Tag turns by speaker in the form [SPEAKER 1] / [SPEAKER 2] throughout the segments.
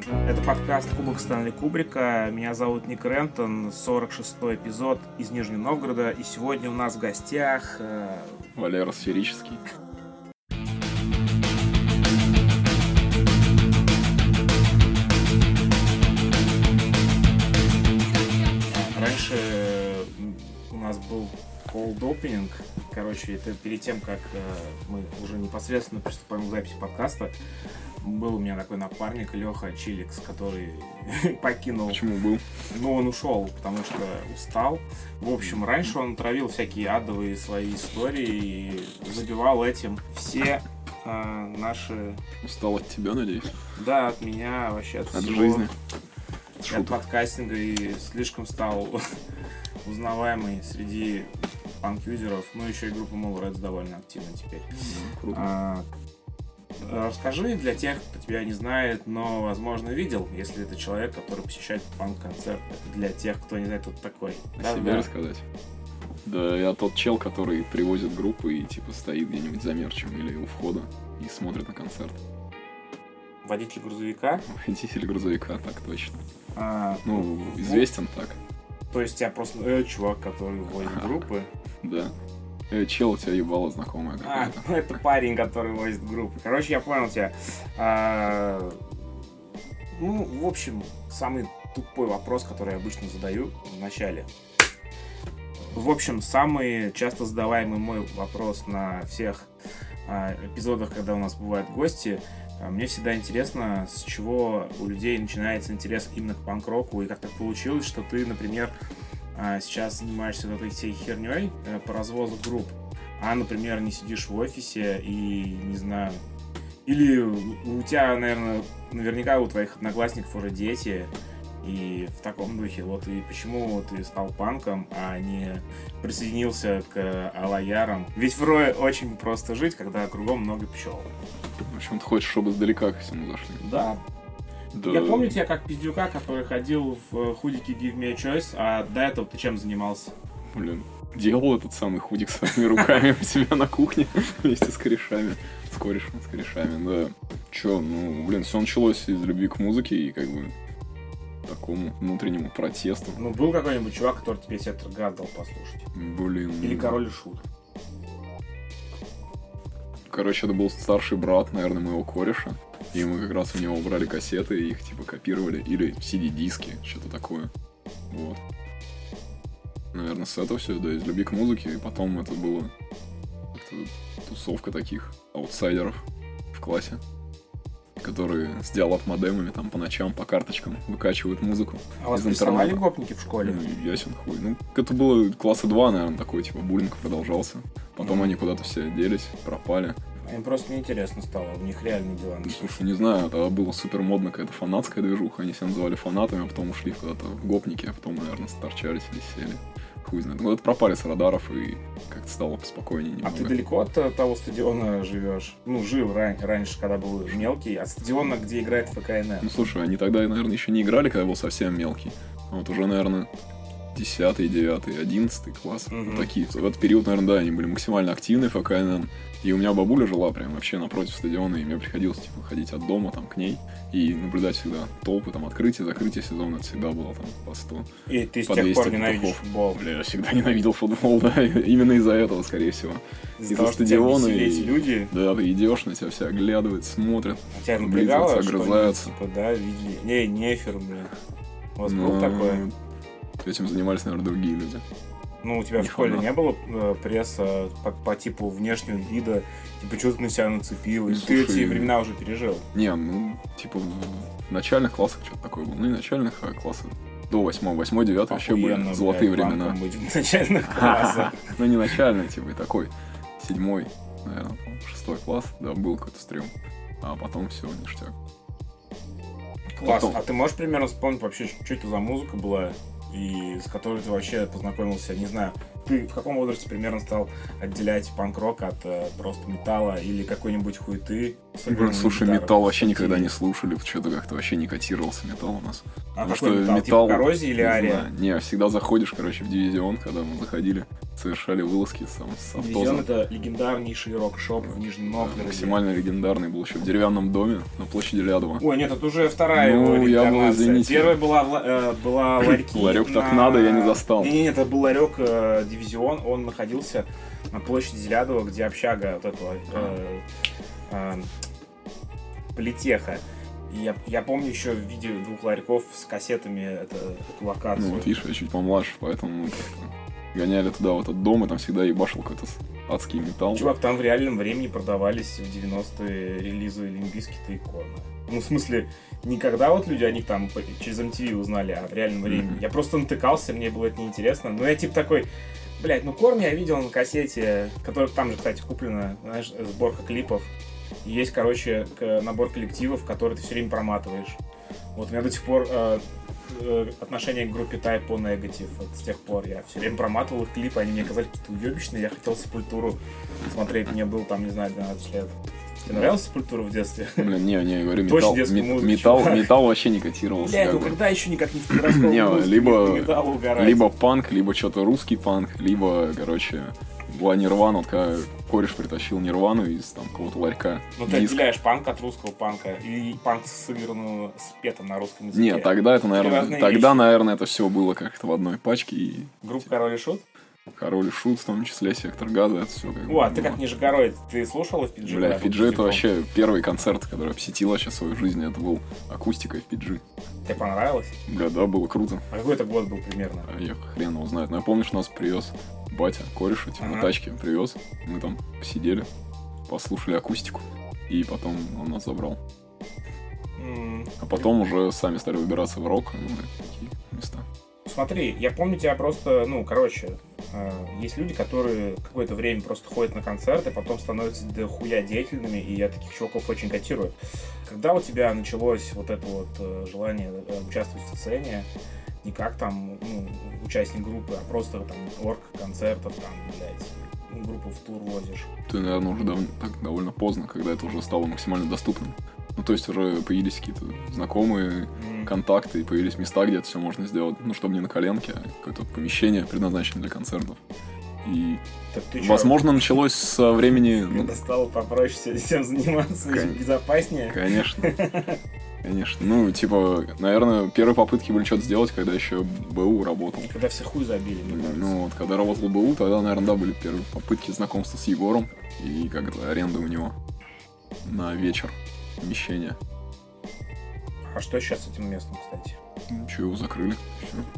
[SPEAKER 1] Это подкаст Кубок Стэнли Кубрика. Меня зовут Ник Рентон, 46-й эпизод из Нижнего Новгорода. И сегодня у нас в гостях... Э...
[SPEAKER 2] Валера Сферический.
[SPEAKER 1] Раньше у нас был cold opening. Короче, это перед тем, как э, мы уже непосредственно приступаем к записи подкаста был у меня такой напарник Леха Чиликс, который покинул.
[SPEAKER 2] Почему был?
[SPEAKER 1] Ну, он ушел, потому что устал. В общем, раньше он травил всякие адовые свои истории и забивал этим все э, наши...
[SPEAKER 2] Устал от тебя, надеюсь?
[SPEAKER 1] Да, от меня вообще. От,
[SPEAKER 2] от всего, жизни?
[SPEAKER 1] От подкастинга и слишком стал узнаваемый среди панк-юзеров. Ну, еще и группа Молрeds довольно активна теперь.
[SPEAKER 2] Mm, круто. А,
[SPEAKER 1] Расскажи для тех, кто тебя не знает, но, возможно, видел, если это человек, который посещает панк-концерт. Для тех, кто не знает, кто ты такой.
[SPEAKER 2] О да, себе да? рассказать? Да, я тот чел, который привозит группы и, типа, стоит где-нибудь за мерчем или у входа и смотрит на концерт.
[SPEAKER 1] Водитель грузовика?
[SPEAKER 2] Водитель грузовика, так точно. А, ну, известен ну, так.
[SPEAKER 1] То есть тебя просто э, чувак, который возит группы?
[SPEAKER 2] Да. Э, чел, у тебя ебало знакомая
[SPEAKER 1] А, ну это парень, который возит группы. Короче, я понял тебя. А, ну, в общем, самый тупой вопрос, который я обычно задаю в начале. В общем, самый часто задаваемый мой вопрос на всех а, эпизодах, когда у нас бывают гости, а, мне всегда интересно, с чего у людей начинается интерес именно к панк-року, и как так получилось, что ты, например, а сейчас занимаешься вот этой всей херней э, по развозу групп, а, например, не сидишь в офисе и, не знаю, или у тебя, наверное, наверняка у твоих одноклассников уже дети, и в таком духе, вот и почему ты стал панком, а не присоединился к алаярам. Ведь в Рое очень просто жить, когда кругом много пчел.
[SPEAKER 2] В общем, ты хочешь, чтобы издалека ко всему зашли.
[SPEAKER 1] Да, да. Я помню тебя как пиздюка, который ходил в худике Give Me a Choice, а до этого ты чем занимался?
[SPEAKER 2] Блин, делал этот самый худик своими руками у себя на кухне вместе с корешами. С корешем, с корешами, да. Чё, ну, блин, все началось из любви к музыке и как бы такому внутреннему протесту.
[SPEAKER 1] Ну, был какой-нибудь чувак, который тебе сектор газ дал послушать?
[SPEAKER 2] Блин.
[SPEAKER 1] Или король и шут?
[SPEAKER 2] Короче, это был старший брат, наверное, моего кореша. И мы как раз у него брали кассеты, их типа копировали. Или CD-диски, что-то такое. Вот. Наверное, с этого все, да, из любви к музыке. И потом это было это тусовка таких аутсайдеров в классе которые с диалог-модемами там по ночам, по карточкам выкачивают музыку.
[SPEAKER 1] А вас прессовали гопники в школе?
[SPEAKER 2] Ну, ясен хуй. Ну, это было класса 2, наверное, такой, типа, буллинг продолжался. Потом mm. они куда-то все делись, пропали.
[SPEAKER 1] Им просто неинтересно стало, у них реальные дела.
[SPEAKER 2] Ну, слушай, не знаю, тогда было супер модно какая-то фанатская движуха, они себя называли фанатами, а потом ушли куда-то в гопники, а потом, наверное, сторчались или сели. Хуй знает. Ну, это пропали с радаров и как-то стало поспокойнее немного.
[SPEAKER 1] А ты далеко от э, того стадиона живешь? Ну, жил ран- раньше, когда был мелкий, от стадиона, где играет ФКН.
[SPEAKER 2] Ну, слушай, они тогда, наверное, еще не играли, когда был совсем мелкий. Вот уже, наверное, 10, 9, 11 класс. Угу. Такие. В этот период, наверное, да, они были максимально активны ФКН. И у меня бабуля жила прям вообще напротив стадиона, и мне приходилось типа ходить от дома там к ней и наблюдать всегда толпы, там открытие, закрытие сезона, это всегда было там по 100.
[SPEAKER 1] И ты с тех пор ненавидишь футбол?
[SPEAKER 2] Бля, я всегда ненавидел футбол, да, именно из-за этого, скорее всего.
[SPEAKER 1] Из-за из стадиона и эти люди?
[SPEAKER 2] Да, ты идешь, на тебя все оглядывают, смотрят,
[SPEAKER 1] а тебя напрягало, огрызаются. Типа, да, видели? Не, нефер, бля. У вас был такое?
[SPEAKER 2] Этим занимались, наверное, другие люди.
[SPEAKER 1] Ну, у тебя не в школе не было э, пресса по, по типу внешнего вида, типа, что ты на себя нацепил, и ты эти времена уже пережил?
[SPEAKER 2] Не, ну, типа, в начальных классах что-то такое было. Ну, и начальных а классов до восьмого, восьмой, девятый вообще были золотые времена.
[SPEAKER 1] быть в начальных классах.
[SPEAKER 2] Ну, не начальный, типа, и такой седьмой, наверное, шестой класс, да, был какой-то стрим. А потом все, ништяк.
[SPEAKER 1] Класс. А ты можешь примерно вспомнить вообще, что это за музыка была? И с которой ты вообще познакомился, не знаю, ты в каком возрасте примерно стал отделять панк-рок от э, просто металла или какой-нибудь хуеты?
[SPEAKER 2] Блин, слушай, металл вообще никогда не слушали, что-то как-то вообще не котировался металл у нас.
[SPEAKER 1] А
[SPEAKER 2] Потому
[SPEAKER 1] какой
[SPEAKER 2] что
[SPEAKER 1] металл?
[SPEAKER 2] металл-
[SPEAKER 1] Типа коррозия или
[SPEAKER 2] Не
[SPEAKER 1] ария?
[SPEAKER 2] знаю. Не, всегда заходишь, короче, в дивизион, когда мы заходили, совершали вылазки сам, с
[SPEAKER 1] Дивизион
[SPEAKER 2] автоза.
[SPEAKER 1] это легендарнейший рок-шоп в Нижнем Новгороде.
[SPEAKER 2] Максимально легендарный был еще в деревянном доме на площади Лядова.
[SPEAKER 1] Ой, нет, это уже вторая
[SPEAKER 2] Ну,
[SPEAKER 1] его
[SPEAKER 2] я был, извините.
[SPEAKER 1] Первая была, э, была ларьки.
[SPEAKER 2] Ларек так надо, я не застал.
[SPEAKER 1] Не-не-не, это был ларек э, дивизион, он находился на площади Зелядова, где общага вот этого э, э, политеха. И я, я помню еще видео двух ларьков с кассетами это, эту локацию.
[SPEAKER 2] Ну, вот видишь, я чуть помладше, поэтому гоняли туда, в этот дом, и там всегда ебашил какой-то адский металл.
[SPEAKER 1] Чувак, там в реальном времени продавались в 90-е релизы Лимбискита и Корна. Ну, в смысле, не когда вот люди о них там через MTV узнали, а в реальном времени.
[SPEAKER 2] Мгм.
[SPEAKER 1] Я просто натыкался, мне было это неинтересно. Но я типа такой, блядь, ну Корн я видел на кассете, которая там же, кстати, куплена, знаешь, сборка клипов. Есть, короче, набор коллективов, которые ты все время проматываешь. Вот у меня до сих пор э, э, отношение к группе Type по Negative. Вот с тех пор я все время проматывал их клипы, они мне казались какие-то уебищные. Я хотел Сепультуру смотреть, мне было там, не знаю, 12 лет. Тебе нравилась Сепультура в детстве?
[SPEAKER 2] Блин, не, не, я говорю, металл, мет- металл, металл вообще не котировался. Как
[SPEAKER 1] ну когда еще никак не в подростковом
[SPEAKER 2] Не, либо-? Либо панк, либо что-то русский панк, либо, короче, была Нирвана, вот когда кореш притащил Нирвану из там какого-то ларька.
[SPEAKER 1] Ну ты отделяешь панк от русского панка или панк сыгранного с петом на русском языке?
[SPEAKER 2] Нет, тогда это, наверное, тогда,
[SPEAKER 1] вещи.
[SPEAKER 2] наверное, это все было как-то в одной пачке, и
[SPEAKER 1] Группа Король и Шут?
[SPEAKER 2] Король и Шут, в том числе Сектор Газа, это все как
[SPEAKER 1] О, а ты
[SPEAKER 2] было.
[SPEAKER 1] как нижегородец, ты слушал в PG?
[SPEAKER 2] Бля, PG это вообще первый концерт, который я посетил вообще в своей жизни, это был акустика в PG.
[SPEAKER 1] Тебе понравилось?
[SPEAKER 2] Бля, да, было круто.
[SPEAKER 1] А какой это год был примерно?
[SPEAKER 2] А я хрен его знает. Но я помню, что нас привез батя, кореша, типа, на
[SPEAKER 1] Ага.
[SPEAKER 2] тачке привез. Мы там посидели, послушали акустику. И потом он нас забрал.
[SPEAKER 1] М,
[SPEAKER 2] А потом уже сами стали выбираться в рок, ну, и такие места.
[SPEAKER 1] Смотри, я помню тебя просто, ну, короче, э, есть люди, которые какое-то время просто ходят на концерты, потом становятся до хуя деятельными, и я таких чуваков очень котирую. Когда у тебя началось вот это вот э, желание э, участвовать в сцене, не как там, ну, участник группы, а просто там орг концертов, там, блядь, ну, группу в тур возишь.
[SPEAKER 2] Ты, наверное, уже дав- так довольно поздно, когда это уже стало максимально доступным. Ну, то есть уже появились какие-то знакомые контакты, и появились места, где это все можно сделать. Ну, чтобы не на коленке, а какое-то помещение, предназначенное для концертов. И,
[SPEAKER 1] Так ты чё,
[SPEAKER 2] возможно, началось со времени... ну,
[SPEAKER 1] Когда стало попроще всем- всем заниматься,
[SPEAKER 2] Кон-
[SPEAKER 1] безопаснее.
[SPEAKER 2] Конечно. Конечно. Ну, типа, наверное, первые попытки были что-то сделать, когда еще БУ работал.
[SPEAKER 1] Когда все хуй забили, мне кажется.
[SPEAKER 2] Ну, вот, когда работал БУ, тогда, наверное, да, были первые попытки знакомства с Егором и как-то аренда у него на вечер помещения.
[SPEAKER 1] А что сейчас с этим местом, кстати?
[SPEAKER 2] Че, его закрыли.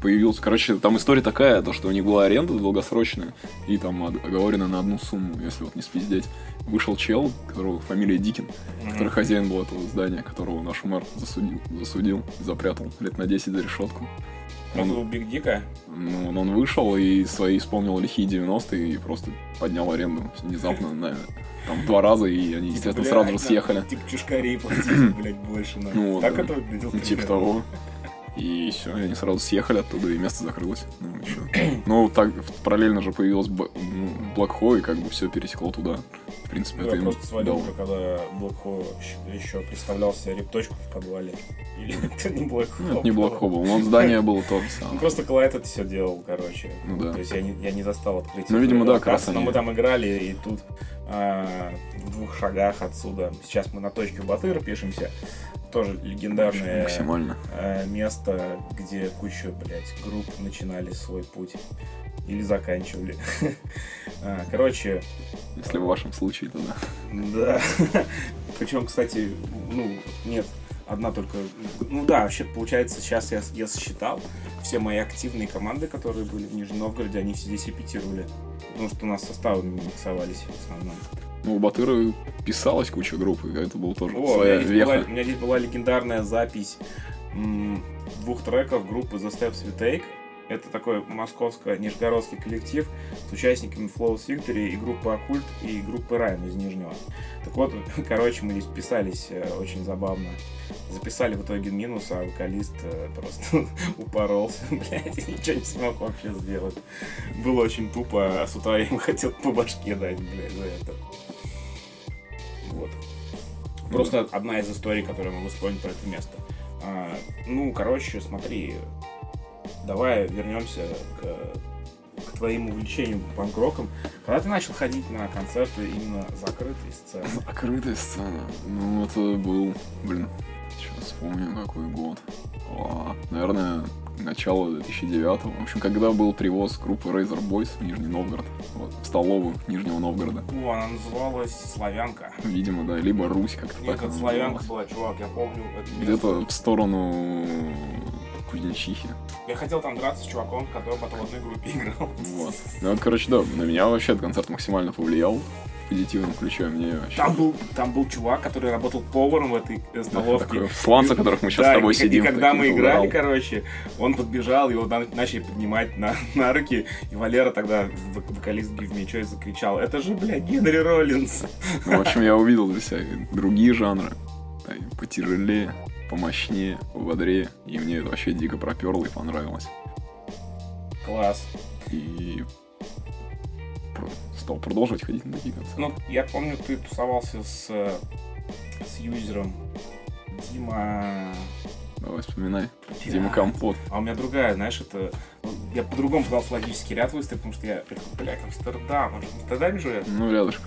[SPEAKER 2] Появился. Короче, там история такая, то, что у них была аренда долгосрочная, и там ог- оговорено на одну сумму, если вот не спиздеть. Вышел чел, которого фамилия Дикин, который хозяин был этого здания, которого наш мэр засудил, засудил запрятал лет на 10 за решетку.
[SPEAKER 1] Он был Биг Дика.
[SPEAKER 2] ну, он вышел и свои вспомнил лихие 90-е и просто поднял аренду внезапно на там два раза, и они, естественно, сразу же съехали.
[SPEAKER 1] Типа чушкарей платить, блядь, больше надо.
[SPEAKER 2] Ну,
[SPEAKER 1] так это выглядело?
[SPEAKER 2] Типа того. И все, они сразу съехали оттуда, и место закрылось. Ну, и чё. Ну, так параллельно же появилось Б- ну, и как бы все пересекло туда. В принципе,
[SPEAKER 1] Ну,
[SPEAKER 2] это
[SPEAKER 1] я
[SPEAKER 2] им
[SPEAKER 1] просто свалил, уже, когда Hole еще представлял себе репточку в подвале. Или это не Hole.
[SPEAKER 2] это не Hole был, но здание было то самое.
[SPEAKER 1] просто Колайт это все делал, короче.
[SPEAKER 2] Ну да.
[SPEAKER 1] То есть я не, я не застал открытие.
[SPEAKER 2] Ну, видимо, да, как раз
[SPEAKER 1] Но мы там играли, и тут а, в двух шагах отсюда. Сейчас мы на точке Батыра пишемся. Тоже легендарное
[SPEAKER 2] Максимально.
[SPEAKER 1] э, место, где куча, блядь, групп начинали свой путь. Или заканчивали. А, Короче,
[SPEAKER 2] Если в вашем случае, то да.
[SPEAKER 1] да. Причем, кстати, ну, нет, одна только... Ну да, вообще, получается, сейчас я, я сосчитал, все мои активные команды, которые были в Нижнем Новгороде, они все здесь репетировали. Потому что у нас составы миксовались в основном.
[SPEAKER 2] Ну, у Батыра писалась куча групп, и это был тоже
[SPEAKER 1] О, у
[SPEAKER 2] своя
[SPEAKER 1] меня, здесь была, у меня здесь была легендарная запись м, двух треков группы The Steps We Take. Это такой московско-нижегородский коллектив с участниками Flow Victory и группы Оккульт и группы Райм из Нижнего. Так вот, короче, мы списались э, очень забавно. Записали в итоге минус, а вокалист э, просто упоролся, блядь, и ничего не смог вообще сделать. Было очень тупо, а с утра я ему хотел по башке дать, блядь, за это. Вот. Просто одна из историй, которую я могу вспомнить про это место. А, ну, короче, смотри, давай вернемся к, к твоим увлечениям панк-роком. Когда ты начал ходить на концерты именно закрытой сцены?
[SPEAKER 2] Закрытая сцена. Ну, это был, блин, сейчас вспомню, какой год. О, наверное, начало 2009 В общем, когда был привоз группы Razor Boys в Нижний Новгород, вот, в столовую Нижнего Новгорода.
[SPEAKER 1] О, она называлась Славянка.
[SPEAKER 2] Видимо, да, либо Русь как-то
[SPEAKER 1] Нет,
[SPEAKER 2] так. она
[SPEAKER 1] Славянка была, чувак, я помню.
[SPEAKER 2] Где-то в сторону Кузнечихи.
[SPEAKER 1] Я хотел там драться с чуваком, который потом в одной группе играл.
[SPEAKER 2] Вот. Ну вот, короче, да, на меня вообще этот концерт максимально повлиял в позитивном ключе. Мне вообще...
[SPEAKER 1] Там был, там был чувак, который работал поваром в этой столовке.
[SPEAKER 2] сланцах, в которых мы щас
[SPEAKER 1] Да,
[SPEAKER 2] с тобой
[SPEAKER 1] и-
[SPEAKER 2] сидим,
[SPEAKER 1] И когда мы играли,
[SPEAKER 2] убрал.
[SPEAKER 1] короче, он подбежал, его на- начали поднимать на, на руки, и Валера тогда, вок- вокалист Choice, закричал, это же, бля, Генри Роллинс.
[SPEAKER 2] Ну, в общем, я увидел для себя другие жанры. да, Потяжелее, помощнее, пободрее. И мне это вообще дико проперло и понравилось.
[SPEAKER 1] Класс.
[SPEAKER 2] И стал продолжать ходить на такие концерты.
[SPEAKER 1] Ну, я помню, ты тусовался с, с юзером Дима...
[SPEAKER 2] Давай вспоминай.
[SPEAKER 1] Бля.
[SPEAKER 2] Дима Компот.
[SPEAKER 1] А у меня другая, знаешь, это... Я по-другому пытался логический ряд выставить, потому что я... Блядь, Амстердам, он же в Амстердаме живет?
[SPEAKER 2] Ну, рядышком.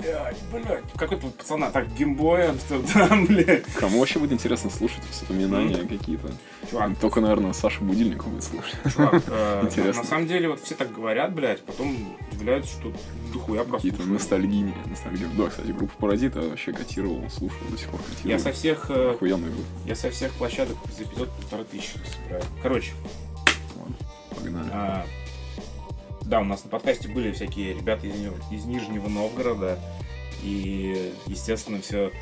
[SPEAKER 1] Блядь, блядь, какой-то пацана, так, геймбой, Амстердам, блядь.
[SPEAKER 2] Кому вообще будет интересно слушать воспоминания какие-то?
[SPEAKER 1] Чувак,
[SPEAKER 2] Только, наверное, Саша Будильник будет слушать.
[SPEAKER 1] чувак, э,
[SPEAKER 2] Интересно.
[SPEAKER 1] на самом деле вот все так говорят, блядь, потом удивляются, что дохуя
[SPEAKER 2] Какие-то
[SPEAKER 1] прослушали.
[SPEAKER 2] ностальгии. ностальгии. Да, кстати, группа Паразиты вообще котировал, слушал, до сих пор котировал.
[SPEAKER 1] Я со всех, э,
[SPEAKER 2] Охуенный был.
[SPEAKER 1] я со всех площадок за эпизод полторы тысячи собираю. Короче,
[SPEAKER 2] Ладно, погнали.
[SPEAKER 1] а, да, у нас на подкасте были всякие ребята из, из Нижнего Новгорода, и, естественно, все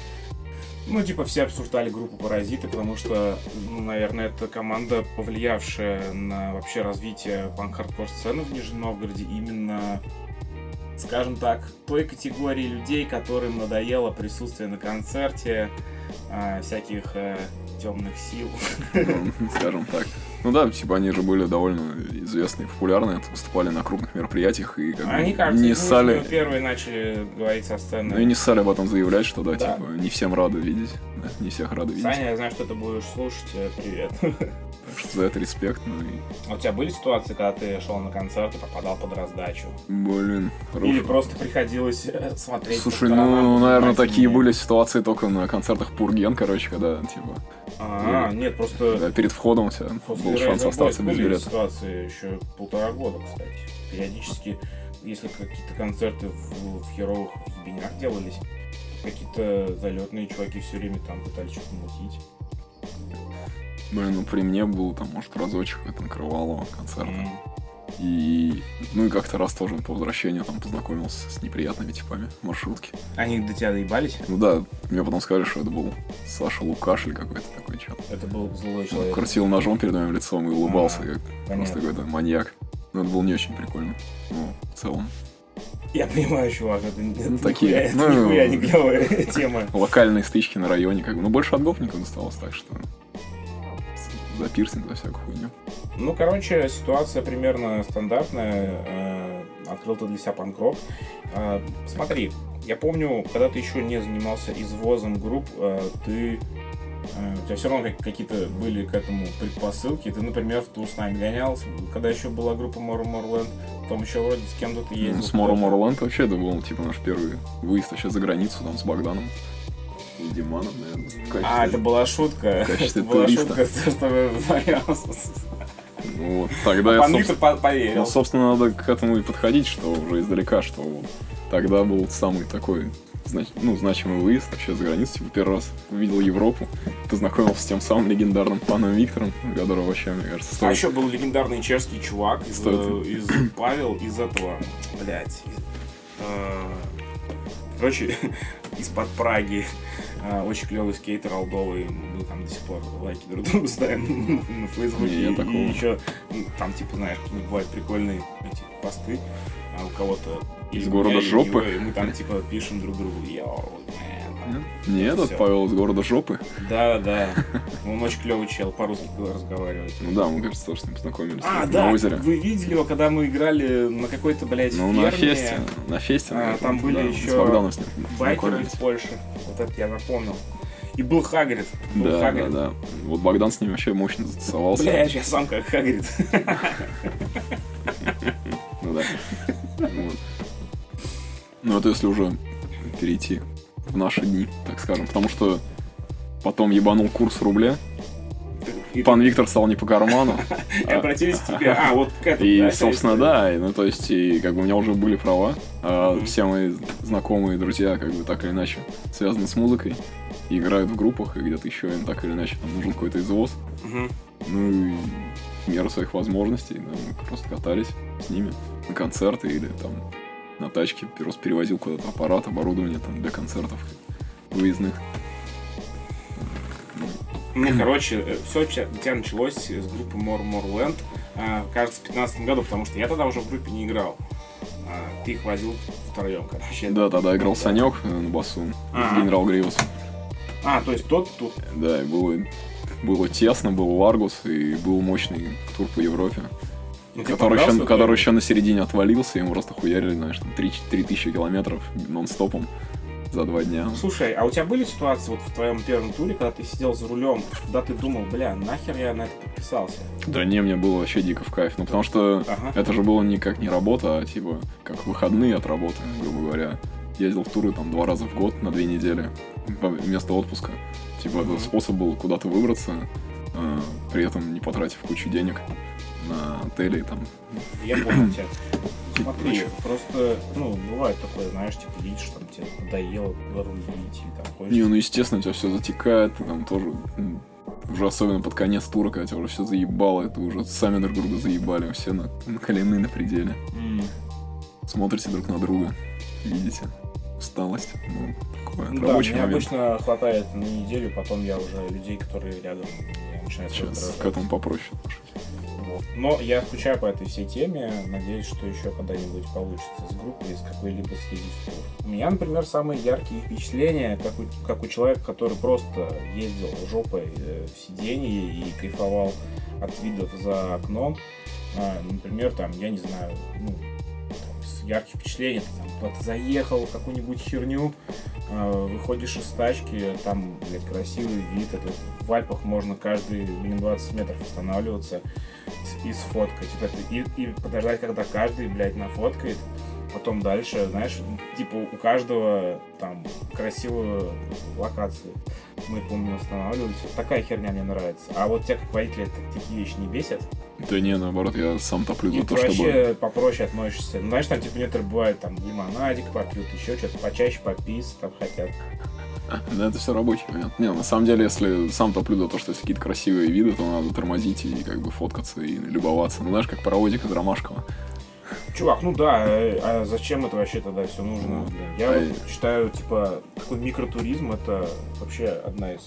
[SPEAKER 1] ну, типа, все обсуждали группу Паразиты, потому что, ну, наверное, это команда, повлиявшая на вообще развитие панк-хардкор сцены в Нижнем Новгороде именно, скажем так, той категории людей, которым надоело присутствие на концерте а, всяких э, темных сил.
[SPEAKER 2] Ну, скажем так. Ну да, типа они же были довольно известные, популярные, выступали на крупных мероприятиях и как бы
[SPEAKER 1] Они, кажется,
[SPEAKER 2] не
[SPEAKER 1] Нижнего первые начали говорить со сцены.
[SPEAKER 2] ну и не ссали об этом заявлять, что да,
[SPEAKER 1] Да.
[SPEAKER 2] типа не всем рады видеть, не всех видеть.
[SPEAKER 1] Саня, я знаю, что ты будешь слушать. э, Привет.
[SPEAKER 2] Так что за это респект, ну и,
[SPEAKER 1] А У тебя были ситуации, когда ты шел на концерт и попадал под раздачу?
[SPEAKER 2] блин, хорошо.
[SPEAKER 1] Или просто приходилось э, смотреть
[SPEAKER 2] Слушай, ну, наверное, такие были ситуации только на концертах Пурген, короче, когда, типа,
[SPEAKER 1] А, нет, просто
[SPEAKER 2] перед входом у тебя был шанс остаться без билета.
[SPEAKER 1] ситуации еще полтора года, кстати. Периодически, если какие-то концерты в, в херовых ебенях делались, какие-то залетные чуваки все время там пытались что-то мутить.
[SPEAKER 2] Блин, ну при мне был там, может, разочек это накрывалого концерта.
[SPEAKER 1] М.
[SPEAKER 2] И, ну и как-то раз тоже по возвращению там познакомился с неприятными типами в маршрутке.
[SPEAKER 1] Они до тебя доебались?
[SPEAKER 2] Ну да, мне потом сказали, что это был Саша Лукаш или какой-то такой чел.
[SPEAKER 1] Это был злой
[SPEAKER 2] Он
[SPEAKER 1] человек.
[SPEAKER 2] крутил ножом перед моим лицом и улыбался,
[SPEAKER 1] А,
[SPEAKER 2] как
[SPEAKER 1] понятно.
[SPEAKER 2] просто какой-то маньяк. Но это было не очень прикольно. Ну, в целом.
[SPEAKER 1] Я понимаю, чувак, это,
[SPEAKER 2] Ну, такие,
[SPEAKER 1] это
[SPEAKER 2] ну,
[SPEAKER 1] нихуя не клевая тема.
[SPEAKER 2] Локальные стычки на районе, как бы. Ну, больше от гопников досталось, так что... За пирсинг, за всякую хуйню.
[SPEAKER 1] Ну, короче, ситуация примерно стандартная. Э, Открыл ты для себя панкрок. Э, Смотри, я помню, когда ты еще не занимался извозом групп, э, ты у тебя все равно как- какие-то были к этому предпосылки. Ты, например, в тур с нами гонял, когда еще была группа Мор Морленд, потом еще вроде с кем-то ты ездил.
[SPEAKER 2] Ну, с Моро Морланд вообще это был, типа, наш первый выезд вообще за границу, там, с Богданом. И Диманом, наверное. качестве-
[SPEAKER 1] А, это была шутка.
[SPEAKER 2] В качестве
[SPEAKER 1] Это была шутка, что боялся.
[SPEAKER 2] Ну, вот, тогда я,
[SPEAKER 1] Пан
[SPEAKER 2] собственно,
[SPEAKER 1] по- поверил.
[SPEAKER 2] Ну, собственно, надо к этому и подходить, что уже издалека, что вот тогда был самый такой знач- ну, значимый выезд вообще за границу. Типа, первый раз увидел Европу, познакомился с тем самым легендарным паном Виктором, которого вообще, мне кажется,
[SPEAKER 1] А
[SPEAKER 2] стоит.
[SPEAKER 1] еще был легендарный чешский чувак из,
[SPEAKER 2] Стоит.
[SPEAKER 1] э, из Павел, из этого, блядь, из- э, короче, из-под Праги. А, очень клевый скейтер алдовый. Мы там до сих пор лайки друг другу ставим на Фейсбуке.
[SPEAKER 2] Не,
[SPEAKER 1] И-. И еще там, типа, знаешь, бывают прикольные эти посты а у кого-то.
[SPEAKER 2] Из города жопы?
[SPEAKER 1] него, И мы там, типа, пишем друг другу, йоу, man».
[SPEAKER 2] Не этот. Павел из города жопы.
[SPEAKER 1] Да, да. Он очень клевый чел, по-русски разговаривает.
[SPEAKER 2] Ну да, мы, кажется, тоже с ним познакомились.
[SPEAKER 1] А,
[SPEAKER 2] на
[SPEAKER 1] да,
[SPEAKER 2] озере.
[SPEAKER 1] вы видели его, когда мы играли на какой-то, блядь,
[SPEAKER 2] Ну,
[SPEAKER 1] ферме?
[SPEAKER 2] на фесте. На фесте.
[SPEAKER 1] А,
[SPEAKER 2] наверное,
[SPEAKER 1] там были
[SPEAKER 2] да,
[SPEAKER 1] еще
[SPEAKER 2] С Богданом с ним
[SPEAKER 1] Байкеры из Польши. Вот это я запомнил. И был Хагрид. Был
[SPEAKER 2] Да, да,
[SPEAKER 1] Хагрид.
[SPEAKER 2] да. Вот Богдан с ним вообще мощно затусовался.
[SPEAKER 1] Блядь, я сам как Хагрид.
[SPEAKER 2] Ну да. Вот. Ну это если уже перейти в наши дни, так скажем. Потому что потом ебанул курс рубля.
[SPEAKER 1] И
[SPEAKER 2] Пан Виктор стал не по карману.
[SPEAKER 1] и обратились к тебе. А, вот к этому.
[SPEAKER 2] И, собственно, да, ну, то есть, и как бы у меня уже были права, а все мои знакомые друзья, как бы так или иначе, связаны с музыкой, играют в группах, и где-то еще им так или иначе там нужен какой-то извоз. Ну и в меру своих возможностей, да, мы просто катались с ними на концерты или там на тачке, просто перевозил куда-то аппарат, оборудование там для концертов выездных.
[SPEAKER 1] Ну, короче, все у тебя началось с группы More More Land, а, кажется, в 15 году, потому что я тогда уже в группе не играл. А, Ты их возил втроем, короче.
[SPEAKER 2] Да, тогда играл
[SPEAKER 1] Да.
[SPEAKER 2] Санек э, на басу,
[SPEAKER 1] Ага.
[SPEAKER 2] Генерал Гривус.
[SPEAKER 1] А, то есть тот тут.
[SPEAKER 2] Да, и было, было тесно, был Ларгус, и был мощный тур по Европе.
[SPEAKER 1] Ну, тебе
[SPEAKER 2] Который еще, который еще на середине отвалился, ему просто хуярили, знаешь, там 3 тысячи километров нон-стопом за два дня.
[SPEAKER 1] Слушай, а у тебя были ситуации вот в твоем первом туре, когда ты сидел за рулем, когда ты думал, бля, нахер я на это подписался?
[SPEAKER 2] Да не, мне было вообще дико в кайф. Ну, потому что
[SPEAKER 1] Ага.
[SPEAKER 2] это же было никак не работа, а типа как выходные от работы, грубо говоря. Ездил в туры там два раза в год на две недели вместо отпуска. Типа это способ был куда-то выбраться, э, при этом не потратив кучу денег на отели и там.
[SPEAKER 1] Я понял тебя. Смотри, просто, ну, бывает такое, знаешь, типа, видишь, там тебе надоело руль водить, или там ходишь.
[SPEAKER 2] Не, ну естественно, у тебя все затекает, ты там тоже м, уже особенно под конец тура, когда тебя уже все заебало, это уже сами друг друга заебали, все на, накалены на пределе.
[SPEAKER 1] М.
[SPEAKER 2] Смотрите друг на друга, видите усталость, ну, такое,
[SPEAKER 1] Ну да,
[SPEAKER 2] рабочий
[SPEAKER 1] мне
[SPEAKER 2] момент.
[SPEAKER 1] обычно хватает на неделю, потом я уже людей, которые рядом, мне начинает
[SPEAKER 2] Сейчас к этому попроще отношусь.
[SPEAKER 1] Вот. Но я скучаю по этой всей теме. Надеюсь, что еще когда-нибудь получится с группой, с какой-либо съездить в тур. У меня, например, самые яркие впечатления, как у, как у человека, который просто ездил жопой э, в сиденье и кайфовал от видов за окном. А, например, там, я не знаю, ну, ярких впечатлений, ты там куда-то заехал в какую-нибудь херню, а, выходишь из тачки, там, блядь, красивый вид, это в Альпах можно каждые, блин, 20 метров останавливаться и сфоткать вот это, и, и подождать, когда каждый, блядь, нафоткает, потом дальше, знаешь, типа у каждого там красивые локации. Мы, помню, останавливались. Вот такая херня мне нравится. А вот тебя как водителя это такие вещи не бесят?
[SPEAKER 2] Да не, наоборот, я сам топлю за то, чтобы...
[SPEAKER 1] вообще попроще относишься. Ну, знаешь, там типа некоторые бывают там лимонадик попьют, еще что-то почаще пописать там хотят.
[SPEAKER 2] Да, это все рабочий момент. Не, на самом деле, если сам топлю за то, что есть какие-то красивые виды, то надо тормозить и как бы фоткаться и любоваться. Ну, знаешь, как паровозик из Ромашкова.
[SPEAKER 1] Чувак, ну да, э, а зачем это вообще тогда все нужно?
[SPEAKER 2] Ну?
[SPEAKER 1] Я
[SPEAKER 2] а
[SPEAKER 1] вот считаю, типа, такой микротуризм это вообще одна из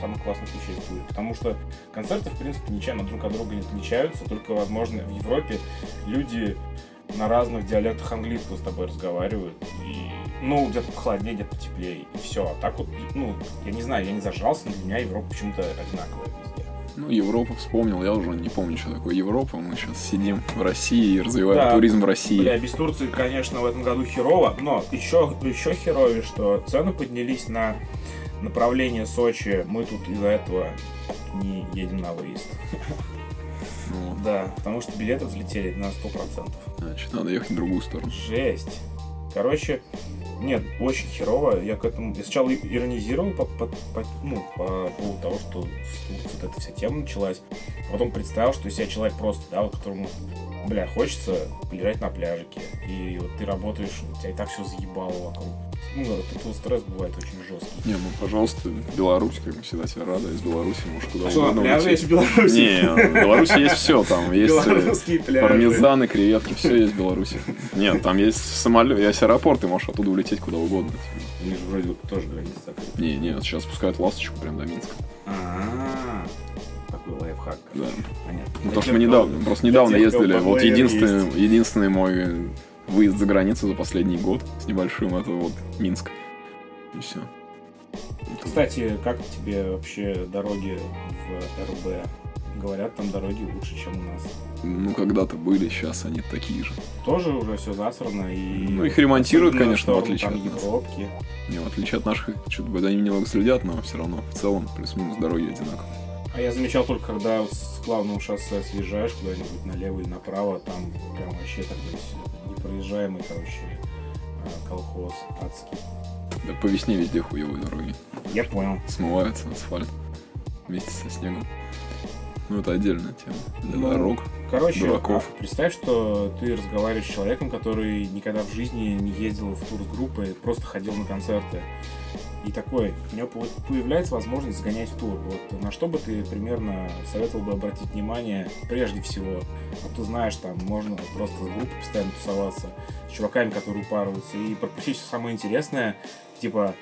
[SPEAKER 1] самых классных вещей туре. Потому что концерты, в принципе, ничем друг от друга не отличаются, только, возможно, в Европе люди на разных диалектах английского с тобой разговаривают. И, ну, где-то похолоднее, где-то потеплее. И все. А так вот, ну, я не знаю, я не зажрался, но для меня Европа почему-то одинаковая везде.
[SPEAKER 2] Ну, Европу вспомнил, я уже не помню, что такое Европа. Мы сейчас сидим в России и развиваем
[SPEAKER 1] Да.
[SPEAKER 2] туризм в России.
[SPEAKER 1] Бля, без Турции, конечно, в этом году херово, но еще, еще херовее, что цены поднялись на направление Сочи. Мы тут из-за этого не едем на выезд.
[SPEAKER 2] Ну, вот.
[SPEAKER 1] Да, потому что билеты взлетели на 100%.
[SPEAKER 2] значит, надо ехать в другую сторону.
[SPEAKER 1] Жесть. Короче, нет, очень херово. Я к этому я сначала иронизировал по, по- по- ну, по поводу того, что вот эта вся тема началась. Потом представил, что если я человек просто, да, вот которому, бля, хочется полежать на пляжике, и вот ты работаешь, у тебя и так все заебало вокруг. Ну, тут стресс бывает очень жесткий.
[SPEAKER 2] Не, ну, пожалуйста, Беларусь, как мы всегда тебя рады, из Беларуси можешь куда
[SPEAKER 1] что,
[SPEAKER 2] угодно
[SPEAKER 1] пляжи есть в Беларуси?
[SPEAKER 2] Не, в Беларуси есть все, там есть э,
[SPEAKER 1] Белорусские пляжи.
[SPEAKER 2] пармезаны, креветки, все есть в Беларуси. Нет, там есть самолет, есть аэропорт, ты можешь оттуда улететь куда угодно.
[SPEAKER 1] У них же вроде тоже граница закрыта.
[SPEAKER 2] Не, нет, сейчас пускают ласточку прям до Минска.
[SPEAKER 1] А, такой лайфхак.
[SPEAKER 2] Да.
[SPEAKER 1] Понятно.
[SPEAKER 2] Ну, потому что мы недавно, просто недавно ездили. Вот единственный, единственный мой выезд за границу за последний год с небольшим, это вот Минск. И все.
[SPEAKER 1] Кстати, как тебе вообще дороги в РБ? Говорят, там дороги лучше, чем у нас.
[SPEAKER 2] Ну, когда-то были, сейчас они такие же.
[SPEAKER 1] Тоже уже все засрано и...
[SPEAKER 2] Ну, их ремонтируют,
[SPEAKER 1] особенно
[SPEAKER 2] конечно, в отличие
[SPEAKER 1] там
[SPEAKER 2] от нас.
[SPEAKER 1] Европки.
[SPEAKER 2] Не, в отличие от наших, что-то бы они немного следят, но все равно в целом плюс-минус дороги одинаковые.
[SPEAKER 1] А я замечал только, когда с главного шоссе съезжаешь куда-нибудь налево или направо, там прям вообще такой непроезжаемый, короче, а, колхоз адский.
[SPEAKER 2] Да по весне везде хуевые дороги.
[SPEAKER 1] Я понял.
[SPEAKER 2] Смывается асфальт вместе со снегом. Ну, это отдельная тема для
[SPEAKER 1] Ну,
[SPEAKER 2] дорог.
[SPEAKER 1] Короче,
[SPEAKER 2] Дураков.
[SPEAKER 1] представь, что ты разговариваешь с человеком, который никогда в жизни не ездил в тур с группой, просто ходил на концерты. И такой, у него по- появляется возможность сгонять в тур. Вот на что бы ты примерно советовал бы обратить внимание прежде всего? Вот ты знаешь, там можно просто с группой постоянно тусоваться, с чуваками, которые упарываются, и пропустить все самое интересное, типа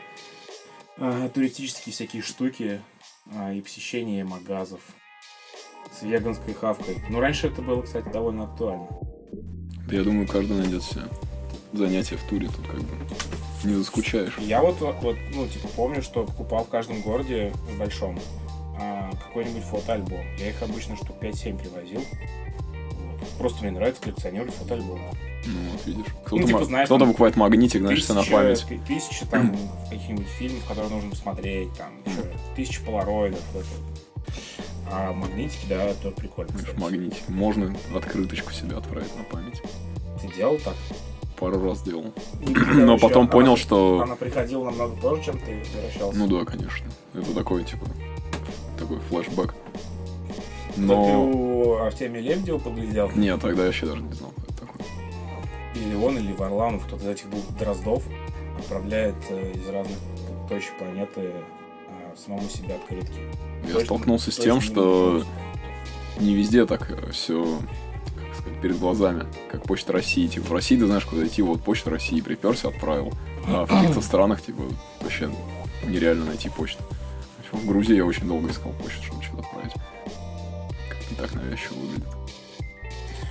[SPEAKER 1] а, туристические всякие штуки а, и посещение магазов с веганской хавкой. Ну, раньше это было, кстати, довольно актуально.
[SPEAKER 2] Да я думаю, каждый найдет себе занятие в туре, тут как бы не заскучаешь.
[SPEAKER 1] Я вот, вот, ну, типа, помню, что покупал в каждом городе в большом а, какой-нибудь фотоальбом. Я их обычно штук 5-7 привозил. Вот. Просто мне нравится коллекционировать фотоальбомы.
[SPEAKER 2] Ну, вот видишь. Кто-то,
[SPEAKER 1] типа,
[SPEAKER 2] ма-
[SPEAKER 1] знаешь,
[SPEAKER 2] кто-то покупает магнитик, знаешь, себе на память.
[SPEAKER 1] ты- Тысяча там каких-нибудь фильмов, которые нужно посмотреть, там еще тысяча полароидов. это. А магнитики, да, это прикольно.
[SPEAKER 2] Знаешь, магнитик. Можно открыточку себе отправить на память.
[SPEAKER 1] Ты делал так?
[SPEAKER 2] Пару раз делал.
[SPEAKER 1] И,
[SPEAKER 2] Но
[SPEAKER 1] короче,
[SPEAKER 2] потом
[SPEAKER 1] она-
[SPEAKER 2] понял, что...
[SPEAKER 1] Она приходила намного позже, чем ты возвращался.
[SPEAKER 2] Ну да, конечно. Это такой, типа, такой флешбэк.
[SPEAKER 1] Да ты
[SPEAKER 2] Но...
[SPEAKER 1] у Артемия Лебедева поглядел?
[SPEAKER 2] Нет, тогда я вообще даже не знал, кто это такой.
[SPEAKER 1] Или он, или Варламов, кто-то из этих двух Дроздов отправляет э, из разных точек планеты а, самому себе открытки.
[SPEAKER 2] Я
[SPEAKER 1] Точно-
[SPEAKER 2] столкнулся с тем, что не везде так все как сказать, перед глазами, как Почта России. Типа в России ты знаешь, куда идти, вот Почта России приперся, отправил. А в каких-то странах, типа, вообще нереально найти почту. В Грузии я очень долго искал почту, чтобы что-то отправить. Как не так навязчиво выглядит.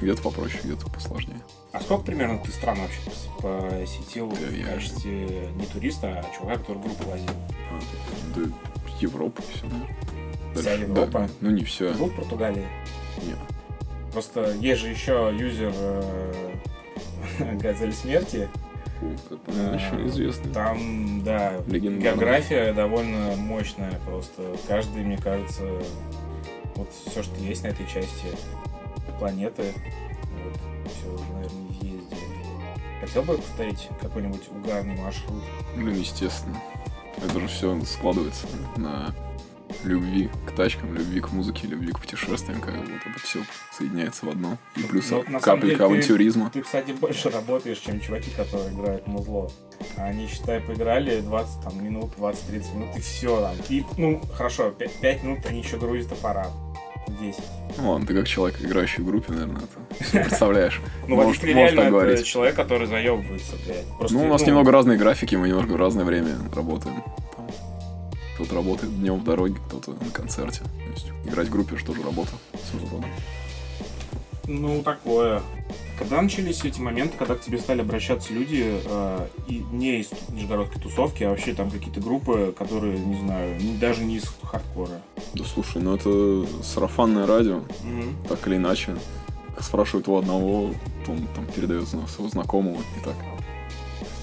[SPEAKER 2] Где-то попроще, где-то посложнее.
[SPEAKER 1] А сколько примерно ты стран вообще пос- посетил
[SPEAKER 2] Да,
[SPEAKER 1] в
[SPEAKER 2] я-
[SPEAKER 1] качестве не туриста, а чувака, который группу возил?
[SPEAKER 2] А, да, Европа, все, наверное.
[SPEAKER 1] Вся
[SPEAKER 2] Дальше-
[SPEAKER 1] Европа?
[SPEAKER 2] да, ну не все.
[SPEAKER 1] Был в Португалии?
[SPEAKER 2] Не.
[SPEAKER 1] Просто есть же еще юзер э, Газель Смерти.
[SPEAKER 2] Это
[SPEAKER 1] А,
[SPEAKER 2] известно.
[SPEAKER 1] Там, да, география довольно мощная просто. Каждый, мне кажется, вот все, что есть на этой части планеты, вот, все уже, наверное, ездили. Хотел бы повторить какой-нибудь угарный маршрут?
[SPEAKER 2] Блин, естественно. Это же все складывается на любви к тачкам, любви к музыке, любви к путешествиям, как вот это все соединяется в одно. И плюс
[SPEAKER 1] Ну, вот на самом деле
[SPEAKER 2] капелька
[SPEAKER 1] ты-
[SPEAKER 2] авантюризма.
[SPEAKER 1] Ты, кстати, больше работаешь, чем чуваки, которые играют музло. Они, считай, поиграли 20 там, минут, 20-30 минут, и все там. И, ну, хорошо, 5, минут они еще грузят аппарат. 10.
[SPEAKER 2] Ну ладно, ты как человек, играющий в группе, наверное, это представляешь.
[SPEAKER 1] Ну,
[SPEAKER 2] Может-
[SPEAKER 1] реально
[SPEAKER 2] так говорить.
[SPEAKER 1] человек, который заебывается, блядь.
[SPEAKER 2] Ну, у нас немного разные графики, мы немного в разное время работаем. Кто-то работает днем в дороге, кто-то на концерте. То есть играть в группе же тоже работа своего рода.
[SPEAKER 1] Ну, такое. Когда начались эти моменты, когда к тебе стали обращаться люди э, и не из нижегородской тусовки, а вообще там какие-то группы, которые, не знаю, даже не из хардкора?
[SPEAKER 2] Да слушай, ну это сарафанное радио, так или иначе. Спрашивают у одного, он там передает своего знакомого и так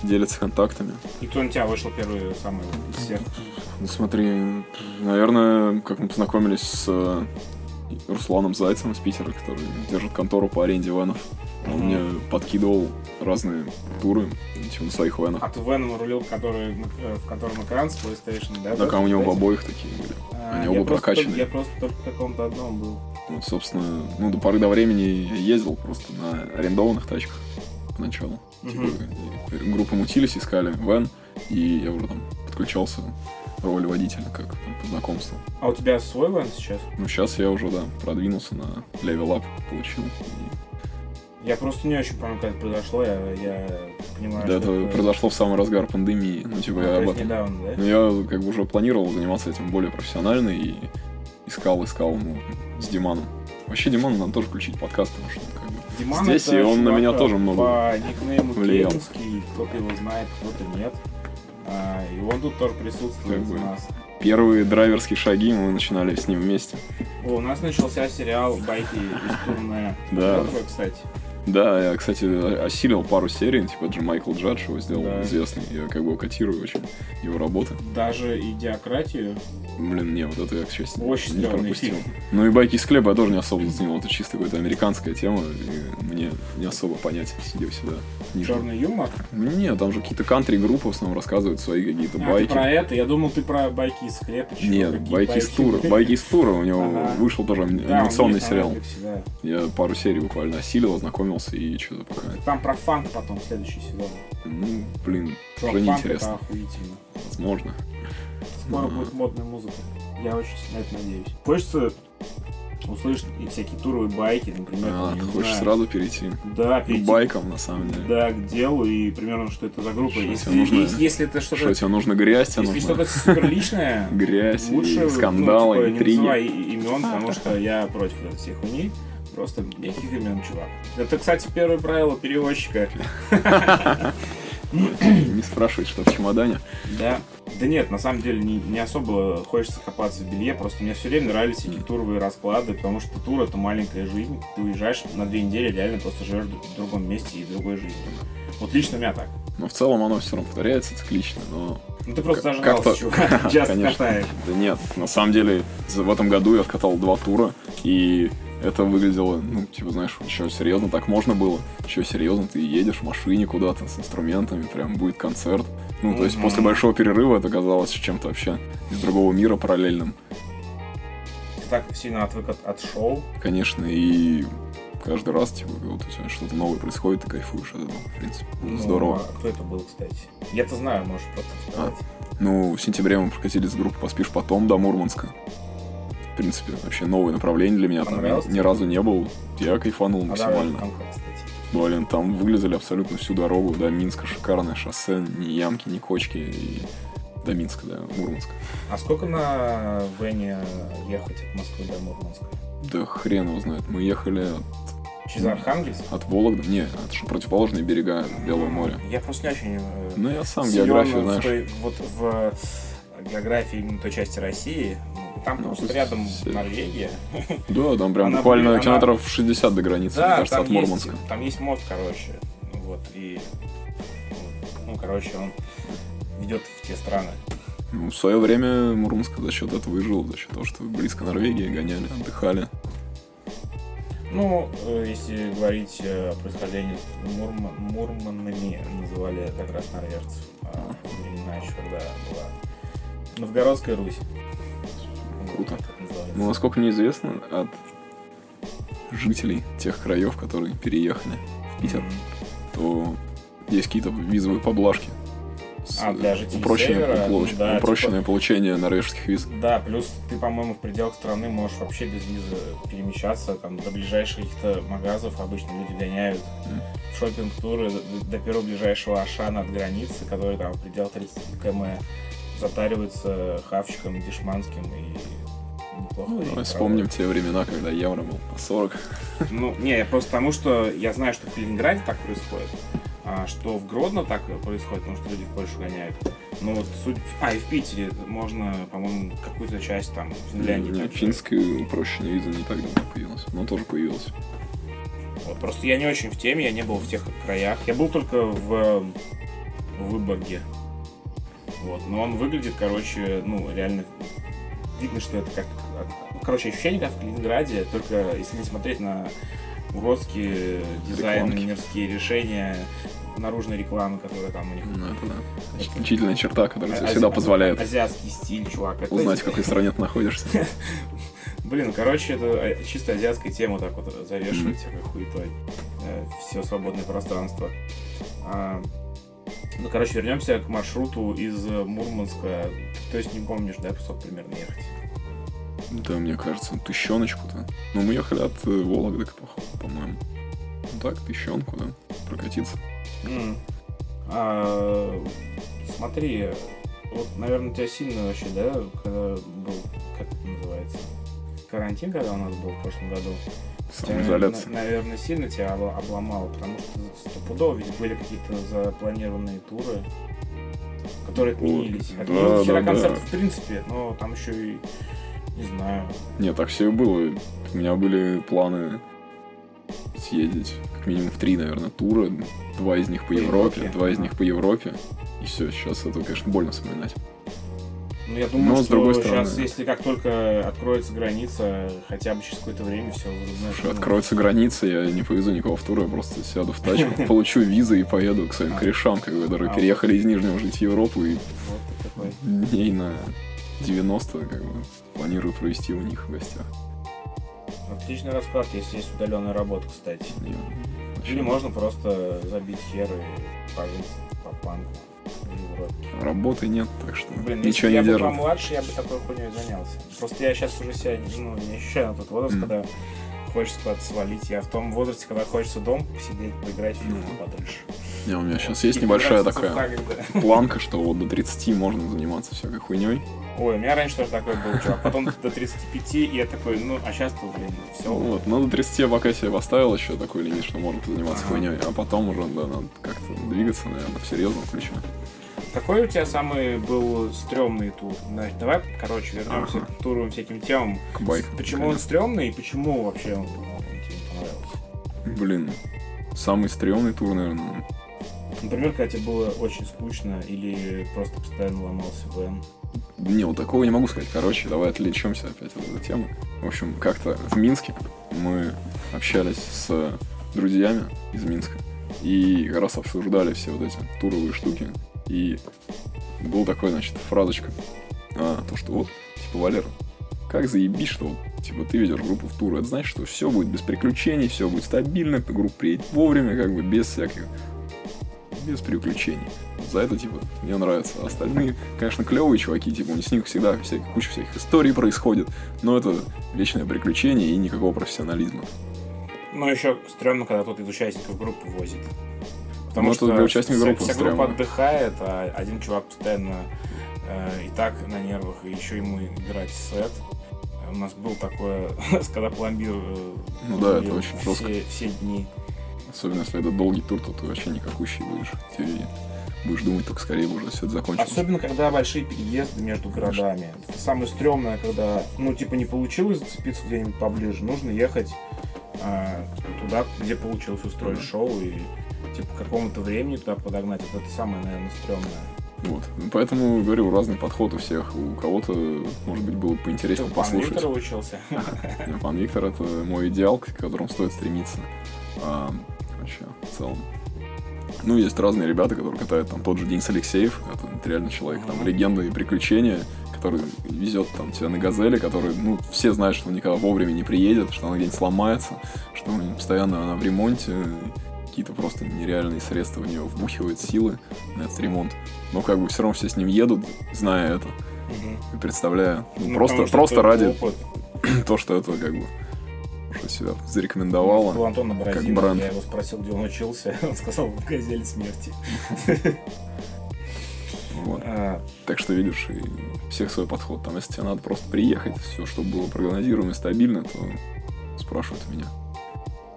[SPEAKER 2] делится контактами.
[SPEAKER 1] И кто на тебя вышел первый самый из всех?
[SPEAKER 2] Ну смотри, наверное, как мы познакомились с э, Русланом Зайцем из Питера, который держит контору по аренде венов. Он
[SPEAKER 1] Мгм.
[SPEAKER 2] мне подкидывал разные туры типа, на своих венах.
[SPEAKER 1] А ты Веном рулил, который, э, в котором экран с PlayStation, да?
[SPEAKER 2] Так, а у него в обоих такие были.
[SPEAKER 1] А,
[SPEAKER 2] Они оба
[SPEAKER 1] только- Я просто только в каком-то одном был.
[SPEAKER 2] Вот, собственно, ну, до поры до времени я ездил просто на арендованных тачках поначалу. Типа,
[SPEAKER 1] Мгм.
[SPEAKER 2] и группы мутились, искали van, И я уже там подключался в роли водителя, как там, по знакомству.
[SPEAKER 1] А у тебя свой van сейчас?
[SPEAKER 2] Ну, сейчас я уже, да, продвинулся на level up, получил. И
[SPEAKER 1] Я просто не очень помню, как это произошло. Я, я понимаю,
[SPEAKER 2] Да,
[SPEAKER 1] что
[SPEAKER 2] это произошло в самый разгар пандемии. Ну, типа,
[SPEAKER 1] А,
[SPEAKER 2] я об этом...
[SPEAKER 1] недавно, да?
[SPEAKER 2] Ну, я как бы уже планировал заниматься этим более профессионально и искал, искал, ну, с Диманом. Вообще, Диману надо тоже включить подкаст, потому что,
[SPEAKER 1] Диман
[SPEAKER 2] Здесь и он на меня тоже много
[SPEAKER 1] По никнейму
[SPEAKER 2] влиял.
[SPEAKER 1] Керенский, кто-то его знает, кто-то нет. А, и он тут тоже присутствует
[SPEAKER 2] Как бы.
[SPEAKER 1] у нас.
[SPEAKER 2] первые драйверские шаги мы начинали с ним вместе.
[SPEAKER 1] О, у нас начался сериал «Байки из турне».
[SPEAKER 2] Да.
[SPEAKER 1] Кстати.
[SPEAKER 2] Да, я, кстати, осилил пару серий, типа Дж- Майкл Джадж его сделал
[SPEAKER 1] Да.
[SPEAKER 2] известный. Я как бы котирую очень его работы.
[SPEAKER 1] Даже идиократию.
[SPEAKER 2] Блин, не, вот это я, к счастью,
[SPEAKER 1] Очень
[SPEAKER 2] не пропустил.
[SPEAKER 1] фильм.
[SPEAKER 2] Ну и байки из хлеба я тоже не особо заценил. Это чисто какая-то американская тема, и мне не особо понять, сидел сюда. ниже.
[SPEAKER 1] Черный юмор.
[SPEAKER 2] Не, там же какие-то кантри-группы в основном рассказывают свои какие-то
[SPEAKER 1] А, ты
[SPEAKER 2] байки.
[SPEAKER 1] про это? Я думал, ты про байки из чё,
[SPEAKER 2] Нет,
[SPEAKER 1] какие
[SPEAKER 2] байки из тура. Байки из тура. У него
[SPEAKER 1] Ага.
[SPEAKER 2] вышел тоже ани-
[SPEAKER 1] Да, он
[SPEAKER 2] анимационный
[SPEAKER 1] на
[SPEAKER 2] сериал.
[SPEAKER 1] Да.
[SPEAKER 2] Я пару серий буквально осилил, ознакомился и что-то пока.
[SPEAKER 1] Там про фанк потом следующий сезон.
[SPEAKER 2] Ну, блин,
[SPEAKER 1] Про
[SPEAKER 2] уже
[SPEAKER 1] фанк
[SPEAKER 2] неинтересно.
[SPEAKER 1] это охуительно.
[SPEAKER 2] Возможно.
[SPEAKER 1] Скоро будет модная музыка. Я очень на это надеюсь. Хочется услышать и всякие туровые байки, например.
[SPEAKER 2] А,
[SPEAKER 1] там,
[SPEAKER 2] ты
[SPEAKER 1] не
[SPEAKER 2] хочешь
[SPEAKER 1] знаю,
[SPEAKER 2] сразу перейти
[SPEAKER 1] Да,
[SPEAKER 2] к
[SPEAKER 1] перейти
[SPEAKER 2] байкам, на самом деле.
[SPEAKER 1] Да, к делу и примерно что это за группа.
[SPEAKER 2] Что
[SPEAKER 1] Если,
[SPEAKER 2] тебе нужно-
[SPEAKER 1] если, если это что-то,
[SPEAKER 2] Что тебе нужно грязь, тебе
[SPEAKER 1] если
[SPEAKER 2] нужно
[SPEAKER 1] что-то супер личное,
[SPEAKER 2] грязь,
[SPEAKER 1] лучше
[SPEAKER 2] и скандалы,
[SPEAKER 1] ну, типа, не
[SPEAKER 2] интриги.
[SPEAKER 1] называй и- имен, потому что я против этой всей хуйни. Просто никаких имен, чувак. Это, кстати, первое правило переводчика.
[SPEAKER 2] Не спрашивай, что в чемодане.
[SPEAKER 1] Да. Да нет, на самом деле не, не особо хочется копаться в белье, просто мне все время нравились эти туровые расклады, потому что тур это маленькая жизнь. Ты уезжаешь на две недели, реально просто живешь в другом месте и другой жизнью. Вот лично у меня так.
[SPEAKER 2] Но в целом оно все равно повторяется циклично, но
[SPEAKER 1] Ну ты просто
[SPEAKER 2] как-то-
[SPEAKER 1] чувак. Часто
[SPEAKER 2] Конечно.
[SPEAKER 1] катаешь.
[SPEAKER 2] Да нет, на самом деле в этом году я откатал два тура, и это выглядело, ну, типа, знаешь, еще серьезно так можно было. Еще серьезно, ты едешь в машине куда-то с инструментами, прям будет концерт. Ну, то есть после большого перерыва это казалось чем-то вообще из другого мира параллельным.
[SPEAKER 1] Ты так сильно отвык от, от шоу.
[SPEAKER 2] Конечно, и каждый раз, типа, вот у тебя что-то новое происходит, ты кайфуешь от этого, в принципе.
[SPEAKER 1] Ну,
[SPEAKER 2] Здорово.
[SPEAKER 1] а кто это был, кстати? Я-то знаю, можешь просто сказать.
[SPEAKER 2] Ну, в сентябре мы прокатились с группой «Поспишь потом» до Мурманска. В принципе, вообще новое направление для меня. Там ни разу не был. Я кайфанул
[SPEAKER 1] А
[SPEAKER 2] максимально. Блин, там выглядели абсолютно всю дорогу до Минска. Шикарное шоссе, ни ямки, ни кочки. И до Минска, да, Мурманска.
[SPEAKER 1] А сколько на Вене ехать от Москвы до Мурманска?
[SPEAKER 2] Да хрен его знает. Мы ехали
[SPEAKER 1] Через Архангельск?
[SPEAKER 2] от Вологды. Не, это же противоположные берега Белого моря.
[SPEAKER 1] Я просто не очень э,
[SPEAKER 2] Ну, я сам географию,
[SPEAKER 1] в
[SPEAKER 2] знаешь.
[SPEAKER 1] той- вот в географии именно той части России. Там
[SPEAKER 2] Ну,
[SPEAKER 1] просто
[SPEAKER 2] то есть
[SPEAKER 1] рядом Норвегия.
[SPEAKER 2] Да, там прям
[SPEAKER 1] Она
[SPEAKER 2] буквально
[SPEAKER 1] она-
[SPEAKER 2] километров 60 до границы, мне
[SPEAKER 1] Да,
[SPEAKER 2] кажется,
[SPEAKER 1] там
[SPEAKER 2] от
[SPEAKER 1] есть,
[SPEAKER 2] Мурманска.
[SPEAKER 1] там есть мост, короче. Вот, и... Ну, короче, он ведет в те страны.
[SPEAKER 2] Ну, в свое время Мурманск за счет этого и жил, за счет того, что близко Норвегии гоняли, отдыхали.
[SPEAKER 1] Ну, э, если говорить э, о происхождении, Мурма- Мурманами называли как раз норвежцев. А, времена еще когда была Новгородская Русь.
[SPEAKER 2] Круто.
[SPEAKER 1] называется.
[SPEAKER 2] Ну, насколько мне известно, от жителей тех краев, которые переехали в Питер,
[SPEAKER 1] Мгм.
[SPEAKER 2] то есть какие-то визовые поблажки.
[SPEAKER 1] А, для жителей
[SPEAKER 2] упрощенное,
[SPEAKER 1] севера,
[SPEAKER 2] получ-
[SPEAKER 1] ну да,
[SPEAKER 2] упрощенное получение норвежских виз.
[SPEAKER 1] Да, плюс ты, по-моему, в пределах страны можешь вообще без визы перемещаться, там, до ближайших каких-то магазов обычно люди гоняют в шопинг-туры до, до первого ближайшего Ашана от границы, который там в пределах 30 км затаривается хавчиком дешманским и неплохо.
[SPEAKER 2] Ну, давай вспомним те времена, когда евро был по 40.
[SPEAKER 1] проводят. Ну, не, я просто потому, что я знаю, что в Калининграде так происходит, а что в Гродно так происходит, потому что люди в Польшу гоняют. Ну вот суть... А, и в Питере можно, по-моему, какую-то часть там Финляндии.
[SPEAKER 2] Нет,
[SPEAKER 1] также.
[SPEAKER 2] финская упрощенная виза не так давно появилась, но тоже появилась.
[SPEAKER 1] Вот, просто я не очень в теме, я не был в тех краях. Я был только в, в Выборге. Вот. Но он выглядит, короче, ну, реально видно, что это как... ну, Короче, ощущение как в Калининграде, только если не смотреть на уродские дизайнерские решения наружной рекламы, которая там у них.
[SPEAKER 2] Ну, это да. Исключительная черта, которая
[SPEAKER 1] Ази-
[SPEAKER 2] всегда позволяет
[SPEAKER 1] Азиатский стиль, чувак. Это-
[SPEAKER 2] узнать, в какой стране ты находишься.
[SPEAKER 1] Блин, короче, это э, чисто азиатская тема так вот завешивать всякой хуетой. Все свободное пространство. Ну, короче, вернемся к маршруту из Мурманска. То есть не помнишь, да, сколько примерно ехать?
[SPEAKER 2] Да, мне кажется, тыщеночку-то. Ну, мы ехали от э, Вологды, по- по-моему. Ну так, тыщенку, да, прокатиться.
[SPEAKER 1] М. А, смотри, вот, наверное, тебя сильно вообще, да, когда был, как это называется, карантин, когда у нас был в прошлом году, тебя,
[SPEAKER 2] Самоизоляция.
[SPEAKER 1] на- наверное, сильно тебя обломало, потому что стопудово ведь были какие-то запланированные туры, которые отменились.
[SPEAKER 2] да,
[SPEAKER 1] Отменились вчера
[SPEAKER 2] да, да.
[SPEAKER 1] концерты в принципе, но там еще и, не знаю,
[SPEAKER 2] Нет, так все и было. У меня были планы съездить как минимум в три, наверное, тура. Два из них по,
[SPEAKER 1] По
[SPEAKER 2] Европе,
[SPEAKER 1] Европе.
[SPEAKER 2] два из них по Европе. И все, сейчас это, конечно, больно вспоминать.
[SPEAKER 1] Ну, я думаю,
[SPEAKER 2] Но, с
[SPEAKER 1] что
[SPEAKER 2] другой стороны-
[SPEAKER 1] сейчас, если как только откроется граница, хотя бы через какое-то время все
[SPEAKER 2] Слушай, откроются границы, я не повезу никого в тур, я просто сяду в тачку, получу визы и поеду к своим корешам, как бы, которые
[SPEAKER 1] А.
[SPEAKER 2] переехали из Нижнего жить в Европу и дней на 90 как бы планирую провести у них в гостях.
[SPEAKER 1] Отличный расклад, если есть удаленная работа, кстати. Или можно просто забить хер и пожить по панку.
[SPEAKER 2] Работы нет, так что
[SPEAKER 1] Блин,
[SPEAKER 2] ничего не
[SPEAKER 1] бы я был
[SPEAKER 2] держит.
[SPEAKER 1] помладше, я бы такой хуйней занялся. Просто я сейчас уже себя ну, не ощущаю на тот возраст,
[SPEAKER 2] Мгм.
[SPEAKER 1] когда хочется куда-то свалить. Я в том возрасте, когда хочется дома посидеть, поиграть в фифу
[SPEAKER 2] Ну.
[SPEAKER 1] подольше.
[SPEAKER 2] Не, у меня сейчас есть
[SPEAKER 1] И
[SPEAKER 2] небольшая такая
[SPEAKER 1] Хагрида.
[SPEAKER 2] планка, что вот до 30 можно заниматься всякой хуйней.
[SPEAKER 1] Ой, у меня раньше тоже такой был, чувак. Потом до 35, и я такой, ну, а сейчас-то, блин, все.
[SPEAKER 2] Вот, но до 30 я пока себе поставил еще такой лимит, что можно заниматься
[SPEAKER 1] Ага.
[SPEAKER 2] хуйней, а потом уже, да, надо как-то двигаться, наверное, в серьезном ключе.
[SPEAKER 1] Какой у тебя самый был стрёмный тур? Значит, давай, короче, вернемся
[SPEAKER 2] Ага.
[SPEAKER 1] к туровым всяким темам.
[SPEAKER 2] К байку.
[SPEAKER 1] Почему он стрёмный и почему вообще он, тебе понравился?
[SPEAKER 2] Блин, самый стрёмный тур, наверное.
[SPEAKER 1] Например, когда тебе было очень скучно или просто постоянно ломался Вен.
[SPEAKER 2] Не, вот такого не могу сказать. Короче, давай отвлечемся опять от этой темы. В общем, как-то в Минске мы общались с друзьями из Минска и как раз обсуждали все вот эти туровые штуки. И был такой, значит, фразочка. А, то, что вот, типа, Валера, как заебись, что вот, типа, ты ведешь группу в тур. Это значит, что все будет без приключений, все будет стабильно, группа приедет вовремя, как бы без всяких без приключений. За это, типа, мне нравится. А Остальные, конечно, клевые чуваки, типа, у них всегда всяких, куча всяких историй происходит, но это вечное приключение и никакого профессионализма.
[SPEAKER 1] Но еще стрёмно, когда кто-то из участников группы возит. Потому
[SPEAKER 2] Ну,
[SPEAKER 1] что
[SPEAKER 2] для участников
[SPEAKER 1] вся,
[SPEAKER 2] группы
[SPEAKER 1] вся группа отдыхает, а один чувак постоянно э, и так на нервах, и еще ему играть сет. У нас был такое, когда пломбир э,
[SPEAKER 2] Ну да, это очень жестко.
[SPEAKER 1] все, все дни.
[SPEAKER 2] Особенно, если это долгий тур, то ты вообще никакущий будешь. Ты будешь думать, только скорее уже все это закончилось.
[SPEAKER 1] Особенно, когда большие переезды между городами. Это самое стрёмное, когда, ну, типа, не получилось зацепиться где-нибудь поближе. Нужно ехать а, туда, где получилось устроить
[SPEAKER 2] Мгм.
[SPEAKER 1] шоу и, типа, к какому-то времени туда подогнать. Вот это самое, наверное, стрёмное.
[SPEAKER 2] Вот. Поэтому, говорю, разный подход у всех. У кого-то, может быть, было бы
[SPEAKER 1] Ты
[SPEAKER 2] поинтереснее
[SPEAKER 1] пана
[SPEAKER 2] послушать.
[SPEAKER 1] Виктора учился?
[SPEAKER 2] Ну, Пан Виктор это мой идеал, к которому стоит стремиться. А, вообще, в целом. Ну, есть разные ребята, которые катают там тот же Денис Алексеев, это реально человек, там, легенда и приключения, который везет там тебя на газели, который, ну, все знают, что он никогда вовремя не приедет, что она где-нибудь сломается, что постоянно она в ремонте, какие-то просто нереальные средства в нее вбухивает силы на этот ремонт. Но как бы все равно все с ним едут, зная это, и представляя. Ну,
[SPEAKER 1] Ну,
[SPEAKER 2] просто просто ради
[SPEAKER 1] опыт.
[SPEAKER 2] то, что это как бы что себя
[SPEAKER 1] У нас был
[SPEAKER 2] зарекомендовало.
[SPEAKER 1] Антон Абразинов,
[SPEAKER 2] бренд.
[SPEAKER 1] я его спросил, где он учился. Он сказал, в «Газели смерти».
[SPEAKER 2] Вот.
[SPEAKER 1] А,
[SPEAKER 2] Так что видишь, и у всех свой подход. Там, если тебе надо просто приехать, все, чтобы было прогнозируемо и стабильно, то спрашивают меня.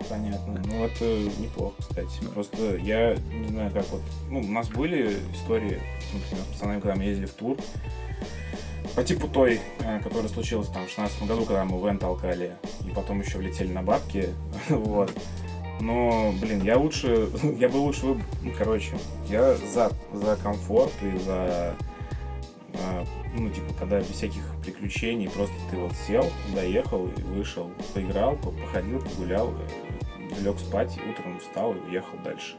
[SPEAKER 1] Понятно. Ну, это неплохо, кстати. Просто я не знаю, как вот... Ну, у нас были истории, например, с пацанами, когда мы ездили в тур, по типу той, э, которая случилась там в 16 году, когда мы вен толкали, и потом еще влетели на бабки, вот. Но, блин, я лучше, я бы лучше, выб- ну, короче, я за, за комфорт и за, э, ну, типа, когда без всяких приключений, просто ты вот сел, доехал и вышел, поиграл, по- походил, погулял, лег спать, утром встал и уехал дальше.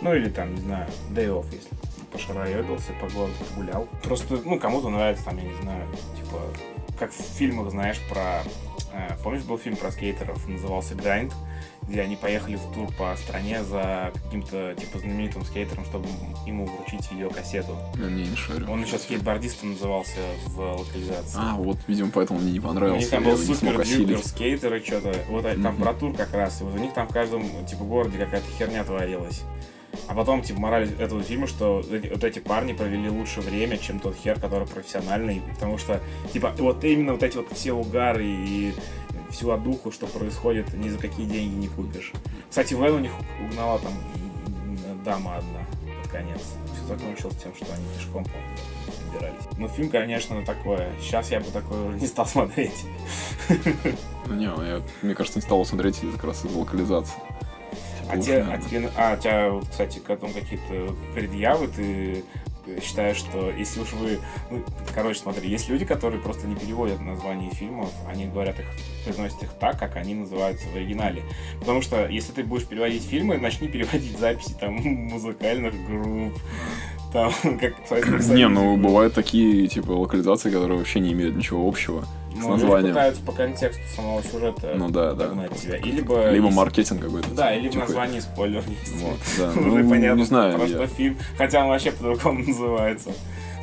[SPEAKER 1] Ну, или там, не знаю, day off, если пошароебился, по городу погулял. Просто, ну, кому-то нравится, там, я не знаю, типа, как в фильмах, знаешь, про... э, помнишь, был фильм про скейтеров, назывался «Грайнд», где они поехали в тур по стране за каким-то типа знаменитым скейтером, чтобы ему вручить видеокассету.
[SPEAKER 2] Я не, не шарю.
[SPEAKER 1] Он еще скейтбордистом назывался в локализации.
[SPEAKER 2] А, вот, видимо, поэтому мне не
[SPEAKER 1] У них там был супер дюпер скейтер и что-то. Вот а, там про тур как раз. И вот у них там в каждом типа городе какая-то херня творилась. А потом, типа, мораль этого фильма, что вот эти парни провели лучше время, чем тот хер, который профессиональный. Потому что, типа, вот именно вот эти вот все угары и всю одуху, что происходит, ни за какие деньги не купишь. Кстати, Вэн у них угнала там дама одна под конец. Все закончилось тем, что они пешком, по-моему, добирались. Ну, фильм, конечно, такое. Сейчас я бы такое не стал смотреть.
[SPEAKER 2] Ну, Не, я, мне кажется, не стал смотреть как раз из локализации. Типа,
[SPEAKER 1] А,
[SPEAKER 2] уж,
[SPEAKER 1] те, а, тебе, а, у тебя, кстати, к этому какие-то предъявы, ты считаешь, что если уж вы... Ну, короче, смотри, есть люди, которые просто не переводят названия фильмов, они говорят их, произносят их так, как они называются в оригинале. Потому что если ты будешь переводить фильмы, начни переводить записи там музыкальных групп, там, как
[SPEAKER 2] Не, ну бывают такие, типа, локализации, которые вообще не имеют ничего общего с
[SPEAKER 1] Ну,
[SPEAKER 2] названием.
[SPEAKER 1] пытаются по контексту самого сюжета
[SPEAKER 2] Ну да, да.
[SPEAKER 1] тебя. И либо...
[SPEAKER 2] Либо
[SPEAKER 1] есть-
[SPEAKER 2] маркетинг какой-то.
[SPEAKER 1] Да, или в
[SPEAKER 2] типа,
[SPEAKER 1] названии спойлер есть.
[SPEAKER 2] Вот, да.
[SPEAKER 1] Уже
[SPEAKER 2] Ну,
[SPEAKER 1] понятно,
[SPEAKER 2] не знаю,
[SPEAKER 1] просто
[SPEAKER 2] я-
[SPEAKER 1] фильм, хотя он вообще по-другому называется.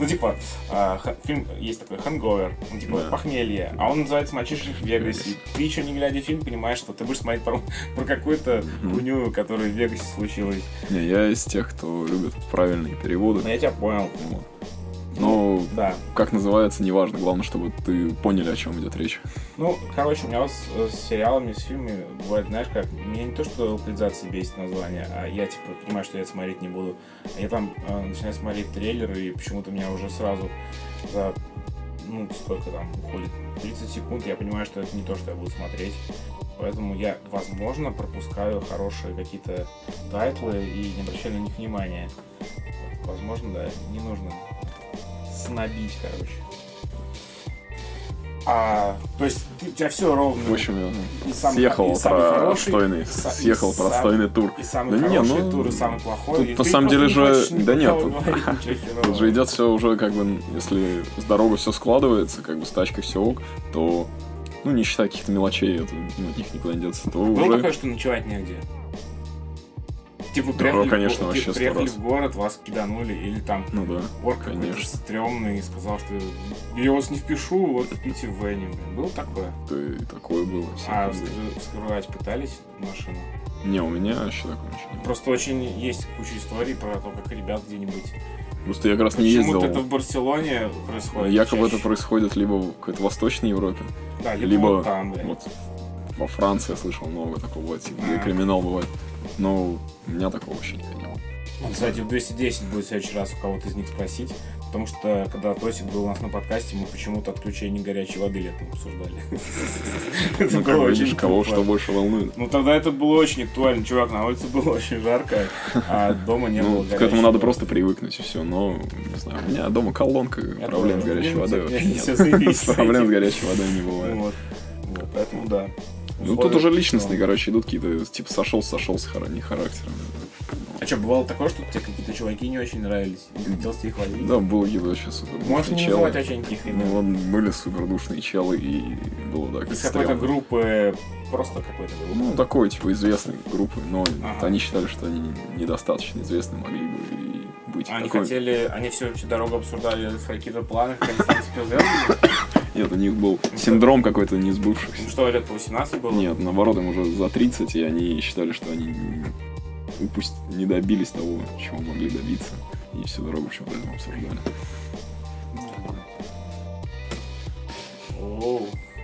[SPEAKER 1] Ну, типа, ха- фильм есть такой «Hangover», ну, типа,
[SPEAKER 2] Да.
[SPEAKER 1] похмелье, а он называется «Мальчишник в Вегасе». Ты еще не глядя фильм, понимаешь, что ты будешь смотреть про, про какую-то хуйню, которая в Вегасе случилась.
[SPEAKER 2] Не, я из тех, кто любит правильные переводы.
[SPEAKER 1] Ну, я тебя понял.
[SPEAKER 2] Вот.
[SPEAKER 1] Да.
[SPEAKER 2] как называется, неважно. Главное, чтобы ты поняли, о чем идет речь.
[SPEAKER 1] Ну, короче, у меня с, с сериалами, с фильмами бывает, знаешь, как, меня не то, что локализация бесит название, а я, типа, понимаю, что я это смотреть не буду. А я там э, начинаю смотреть трейлеры, и почему-то меня уже сразу за, ну, сколько там уходит, 30 секунд, я понимаю, что это не то, что я буду смотреть. Поэтому я, возможно, пропускаю хорошие какие-то тайтлы и не обращаю на них внимания. Возможно, да, не нужно снобить, короче. А, то есть ты- у тебя все ровно.
[SPEAKER 2] В общем,
[SPEAKER 1] И самый
[SPEAKER 2] съехал
[SPEAKER 1] и самый
[SPEAKER 2] про
[SPEAKER 1] хороший,
[SPEAKER 2] отстойный,
[SPEAKER 1] и са- и
[SPEAKER 2] съехал про
[SPEAKER 1] сам-
[SPEAKER 2] отстойный тур.
[SPEAKER 1] И самый
[SPEAKER 2] Да не,
[SPEAKER 1] хороший
[SPEAKER 2] ну,
[SPEAKER 1] тур, и самый плохой.
[SPEAKER 2] тут
[SPEAKER 1] и
[SPEAKER 2] на самом деле
[SPEAKER 1] не
[SPEAKER 2] же- да нет, тут-. Тут же идет все уже, как бы, если с дорогой все складывается, как бы с тачкой все ок, то, ну, не считая каких-то мелочей, это, ну, от них никуда не деться, то
[SPEAKER 1] Было
[SPEAKER 2] уже...
[SPEAKER 1] такое, что ночевать негде? Типа,
[SPEAKER 2] Да,
[SPEAKER 1] приехали, в
[SPEAKER 2] конечно, вообще
[SPEAKER 1] типа, приехали
[SPEAKER 2] раз.
[SPEAKER 1] в город, вас киданули, или там
[SPEAKER 2] Ну да,
[SPEAKER 1] орк какой-то
[SPEAKER 2] конечно.
[SPEAKER 1] стрёмный и сказал, что я вас не впишу, вот спите в Вене. блин. Было такое?
[SPEAKER 2] то и такое было.
[SPEAKER 1] А вскрывать пытались машину?
[SPEAKER 2] Не, у меня еще такого ничего не.
[SPEAKER 1] Просто очень есть куча историй про то, как ребят где-нибудь...
[SPEAKER 2] Просто я как раз не
[SPEAKER 1] Почему-то
[SPEAKER 2] ездил.
[SPEAKER 1] это в Барселоне происходит.
[SPEAKER 2] Якобы это
[SPEAKER 1] чаще.
[SPEAKER 2] происходит либо в какой-то Восточной Европе,
[SPEAKER 1] Да, либо,
[SPEAKER 2] либо
[SPEAKER 1] вот там, да.
[SPEAKER 2] вот во Франции я слышал много такого, типа, где криминал бывает. Но у меня такого вообще не было.
[SPEAKER 1] Кстати, в 210 будет в следующий раз у кого-то из них спросить, потому что когда Тосик был у нас на подкасте, мы почему-то отключение горячей воды летом обсуждали.
[SPEAKER 2] Ну, как
[SPEAKER 1] было
[SPEAKER 2] видишь, кого что больше волнует.
[SPEAKER 1] Ну тогда это было очень актуально, чувак, на улице было очень жарко, а дома не было
[SPEAKER 2] Ну, к
[SPEAKER 1] горячей
[SPEAKER 2] этому надо просто привыкнуть и все. Но, не знаю, у меня дома колонка, проблем с горячей водой вообще нет. Проблем с горячей водой не бывает.
[SPEAKER 1] Поэтому да.
[SPEAKER 2] Ну, тут уже личностные, короче, идут какие-то, типа, сошелся, сошелся, хара- не характером.
[SPEAKER 1] А что, бывало такое, что тебе какие-то чуваки не очень нравились? И ты хотел с них водить?
[SPEAKER 2] Да, был какие-то вообще супер
[SPEAKER 1] Можешь не называть очень тихо
[SPEAKER 2] Ну, вот были супер душные челы, и было, да, как
[SPEAKER 1] Из какой-то группы, просто какой-то группы.
[SPEAKER 2] Ну, такой, типа, известной группы, но
[SPEAKER 1] Ага.
[SPEAKER 2] они считали, что они недостаточно известны, могли бы и быть
[SPEAKER 1] Они
[SPEAKER 2] такой-
[SPEAKER 1] хотели, они всю, всю дорогу обсуждали какие-то планы, как они.
[SPEAKER 2] Нет, у них был синдром какой-то не сбывшихся.
[SPEAKER 1] Им что, лет по 18 было?
[SPEAKER 2] Нет, наоборот, им уже за 30, и они считали, что они упусть не добились того, чего могли добиться. И всю дорогу почему-то это обсуждали.
[SPEAKER 1] О,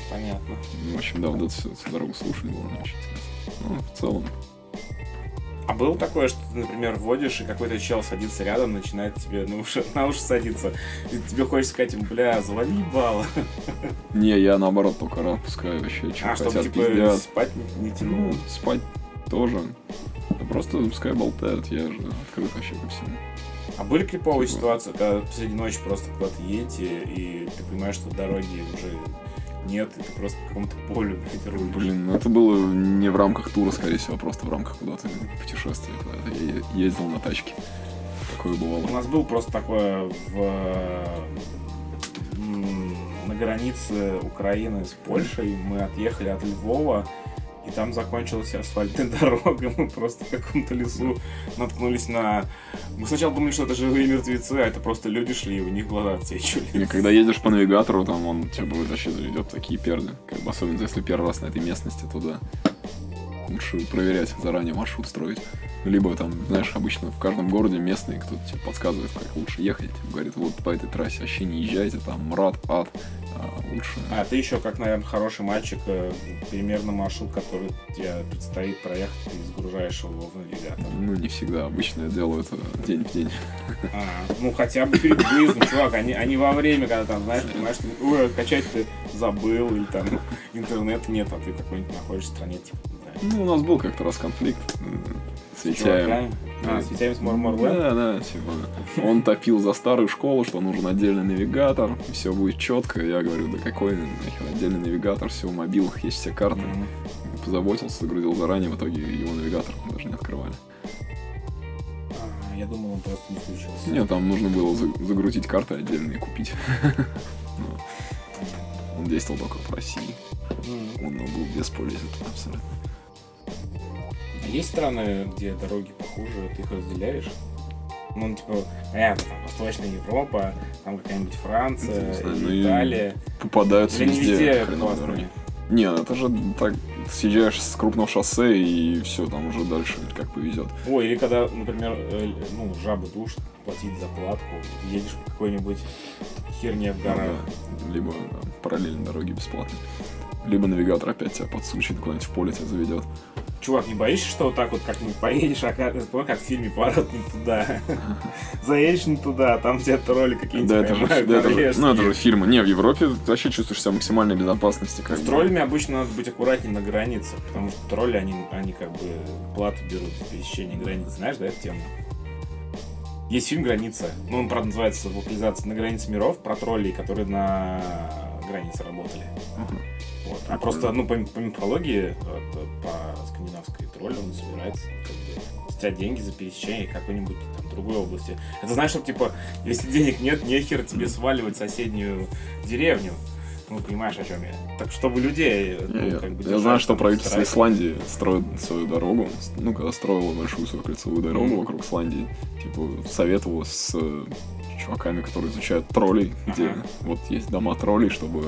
[SPEAKER 1] понятно.
[SPEAKER 2] Ну, в общем, да, вот эту всю, всю дорогу слушали, было очень интересно. Ну, в целом,
[SPEAKER 1] А было такое, что ты, например, вводишь, и какой-то чел садится рядом, начинает тебе на уши, на уши садиться, и тебе хочется сказать ему, бля, завали ебало.
[SPEAKER 2] не, я наоборот только рад пускаю вообще, что
[SPEAKER 1] А, чтобы,
[SPEAKER 2] хотят,
[SPEAKER 1] типа,
[SPEAKER 2] пиздят.
[SPEAKER 1] спать не, не
[SPEAKER 2] Ну, спать тоже. Да просто пускай болтают, я же открыт вообще ко всему.
[SPEAKER 1] А были криповые
[SPEAKER 2] типа-
[SPEAKER 1] ситуации, когда посреди ночи просто куда-то едете, и ты понимаешь, что дороги уже нет, ты просто по какому-то полю, блядь, рулишь.
[SPEAKER 2] Блин, ну это было не в рамках тура, скорее всего, а просто в рамках куда-то путешествия. куда-то. Я ездил на тачке. Такое
[SPEAKER 1] У
[SPEAKER 2] бывало.
[SPEAKER 1] нас был просто такое в, на границе Украины с Польшей. Мы отъехали от Львова, и там закончилась асфальтная дорога, мы просто в каком-то лесу наткнулись на... Мы сначала думали, что это живые мертвецы, а это просто люди шли, и у них глаза отсечивали.
[SPEAKER 2] И когда едешь по навигатору, там он будет вообще заведет такие перды. Как бы особенно если первый раз на этой местности туда. Лучше проверять заранее маршрут строить. Либо там, знаешь, обычно в каждом городе местный кто-то тебе подсказывает, как лучше ехать. Говорит, вот по этой трассе вообще не езжайте, там мрад, ад, а лучше...
[SPEAKER 1] А ты еще, как, наверное, хороший мальчик, э, примерно маршрут, который тебе предстоит проехать, ты загружаешь его в навигатор.
[SPEAKER 2] Ну, не всегда. Обычно я делаю это день в день.
[SPEAKER 1] А, ну, хотя бы перед выездом, чувак, они, они во время, когда там, знаешь, понимаешь, ты, ой, качать ты забыл, или там интернет нет, а ты какой-нибудь находишься в стране, типа.
[SPEAKER 2] Ну, у нас был как-то раз конфликт с Витяем.
[SPEAKER 1] А, с Витяем с Морморленд?
[SPEAKER 2] Да, да, типа. Он топил за старую школу, что нужен отдельный навигатор, все будет четко. Я говорю, да какой нахер отдельный навигатор, все в мобилах есть все карты.
[SPEAKER 1] Мгм.
[SPEAKER 2] Позаботился, загрузил заранее, в итоге его навигатор даже не открывали.
[SPEAKER 1] А, я думал, он просто не включился.
[SPEAKER 2] Нет, там нужно было за- загрузить карты отдельные купить. Ну, Он действовал только в России. Он был бесполезен абсолютно.
[SPEAKER 1] Есть страны, где дороги похуже, ты их разделяешь? Ну, типа, понятно, там Восточная Европа, там какая-нибудь Франция,
[SPEAKER 2] Не знаю, ну
[SPEAKER 1] Италия.
[SPEAKER 2] Попадаются
[SPEAKER 1] Или
[SPEAKER 2] везде
[SPEAKER 1] везде классные.
[SPEAKER 2] Не, это же так съезжаешь с крупного шоссе и все, там уже дальше как повезет.
[SPEAKER 1] Ой, или когда, например, э, ну, жабы душ, платить заплатку, едешь по какой-нибудь херне в горах.
[SPEAKER 2] Да. Либо да, параллельно дороги бесплатные. Либо навигатор опять тебя подсучит, куда-нибудь в поле тебя заведет.
[SPEAKER 1] Чувак, не боишься, что вот так вот как-нибудь поедешь, а как, как в фильме «Поворот не туда». Заедешь не туда, а там тебя тролли какие-нибудь
[SPEAKER 2] Да, это же, да, это же, ну, это же фильмы. Не, в Европе вообще чувствуешь себя максимальной безопасности. Как
[SPEAKER 1] С троллями обычно надо быть аккуратнее на границе, потому что тролли, они, они как бы плату берут за пересечение границ. Знаешь, да, эту тему? Есть фильм «Граница». Ну, он, правда, называется «Локализация на границе миров» про троллей, которые на границе работали.
[SPEAKER 2] Ага.
[SPEAKER 1] Вот. А просто, ну, по, по мифологии, э, по скандинавской тролль, он собирается как бы деньги за пересечение какой-нибудь там другой области. Это знаешь, что, типа, если денег нет, нехер тебе сваливать соседнюю деревню. Ну, понимаешь, о чем я. Так, чтобы людей, ну,
[SPEAKER 2] я,
[SPEAKER 1] как бы...
[SPEAKER 2] я знаю, что правительство
[SPEAKER 1] страхе.
[SPEAKER 2] Исландии строит свою дорогу. Ну, когда строило большую свою кольцевую дорогу
[SPEAKER 1] Мгм.
[SPEAKER 2] вокруг Исландии, типа, советовалось с чуваками, которые изучают троллей, где вот есть дома троллей, чтобы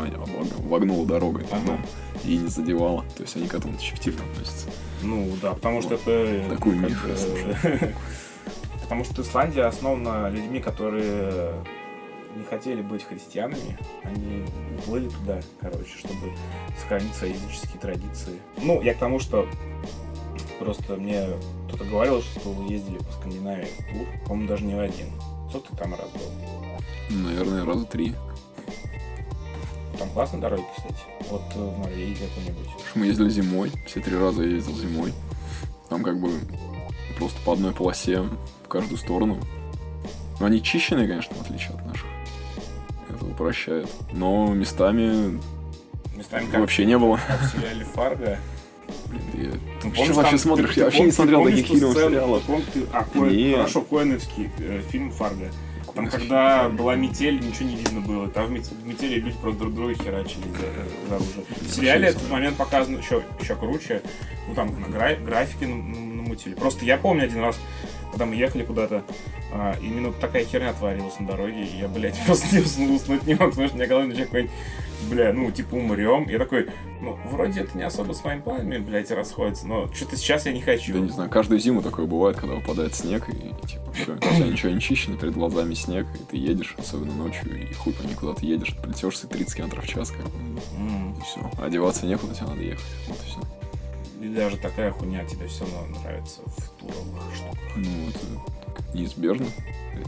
[SPEAKER 2] вогнула дорогой
[SPEAKER 1] Ага.
[SPEAKER 2] дом и не задевала. То есть они к этому щепетильно относятся.
[SPEAKER 1] Ну, да, потому что это...
[SPEAKER 2] Такой
[SPEAKER 1] как
[SPEAKER 2] миф я слышал.
[SPEAKER 1] Потому что Исландия основана людьми, которые не хотели быть христианами. Они плыли туда, короче, чтобы сохранить свои языческие традиции. Ну, я к тому, что просто мне кто-то говорил, что вы ездили по Скандинавии в тур. По-моему, даже не в один. Кто ты там раз был?
[SPEAKER 2] Наверное, раза три.
[SPEAKER 1] Там классные дороги, кстати. Вот э, в Норвегии какой-нибудь.
[SPEAKER 2] Что Мы ездили зимой, все три раза я ездил зимой. Там как бы просто по одной полосе в каждую сторону. Но они чищенные, конечно, в отличие от наших. Это упрощает. Но местами
[SPEAKER 1] Местами как,
[SPEAKER 2] вообще не было.
[SPEAKER 1] как в сериале Фарго.
[SPEAKER 2] Я...
[SPEAKER 1] Ну,
[SPEAKER 2] Ты
[SPEAKER 1] помнишь,
[SPEAKER 2] вообще
[SPEAKER 1] там-
[SPEAKER 2] смотришь?
[SPEAKER 1] ты-
[SPEAKER 2] Я
[SPEAKER 1] ты
[SPEAKER 2] вообще не
[SPEAKER 1] пом-
[SPEAKER 2] смотрел
[SPEAKER 1] ты
[SPEAKER 2] таких фильмов, сериалов.
[SPEAKER 1] Помнишь, ты- а, Коэн-
[SPEAKER 2] Нет.
[SPEAKER 1] хорошо, Коэновский э, фильм Фарго. Там, когда была метель, ничего не видно было. Там в мет- в метели люди просто друг друга херачили за, за оружие. В сериале
[SPEAKER 2] не
[SPEAKER 1] этот момент показан еще, еще круче. Ну, там на гра- графике нам- нам- намутили. Просто я помню один раз, когда мы ехали куда-то, а, именно такая херня творилась на дороге, и я, блядь, просто не уснул, уснуть не мог, потому что у меня головой начал какой-нибудь, бля, ну, типа, умрем. Я такой, ну, вроде это не особо с моими планами, блядь, расходится, но что-то сейчас я не хочу.
[SPEAKER 2] Да не знаю, каждую зиму такое бывает, когда выпадает снег, и типа все, у тебя ничего не чищено, перед глазами снег, и ты едешь, особенно ночью, и хуй пойми, куда ты едешь, плетешься 30 км в час, как бы,
[SPEAKER 1] М.
[SPEAKER 2] и все. Одеваться некуда, тебе надо ехать. Вот и все.
[SPEAKER 1] И даже такая хуйня тебе все равно нравится в туровых штуках.
[SPEAKER 2] Ну, это неизбежно,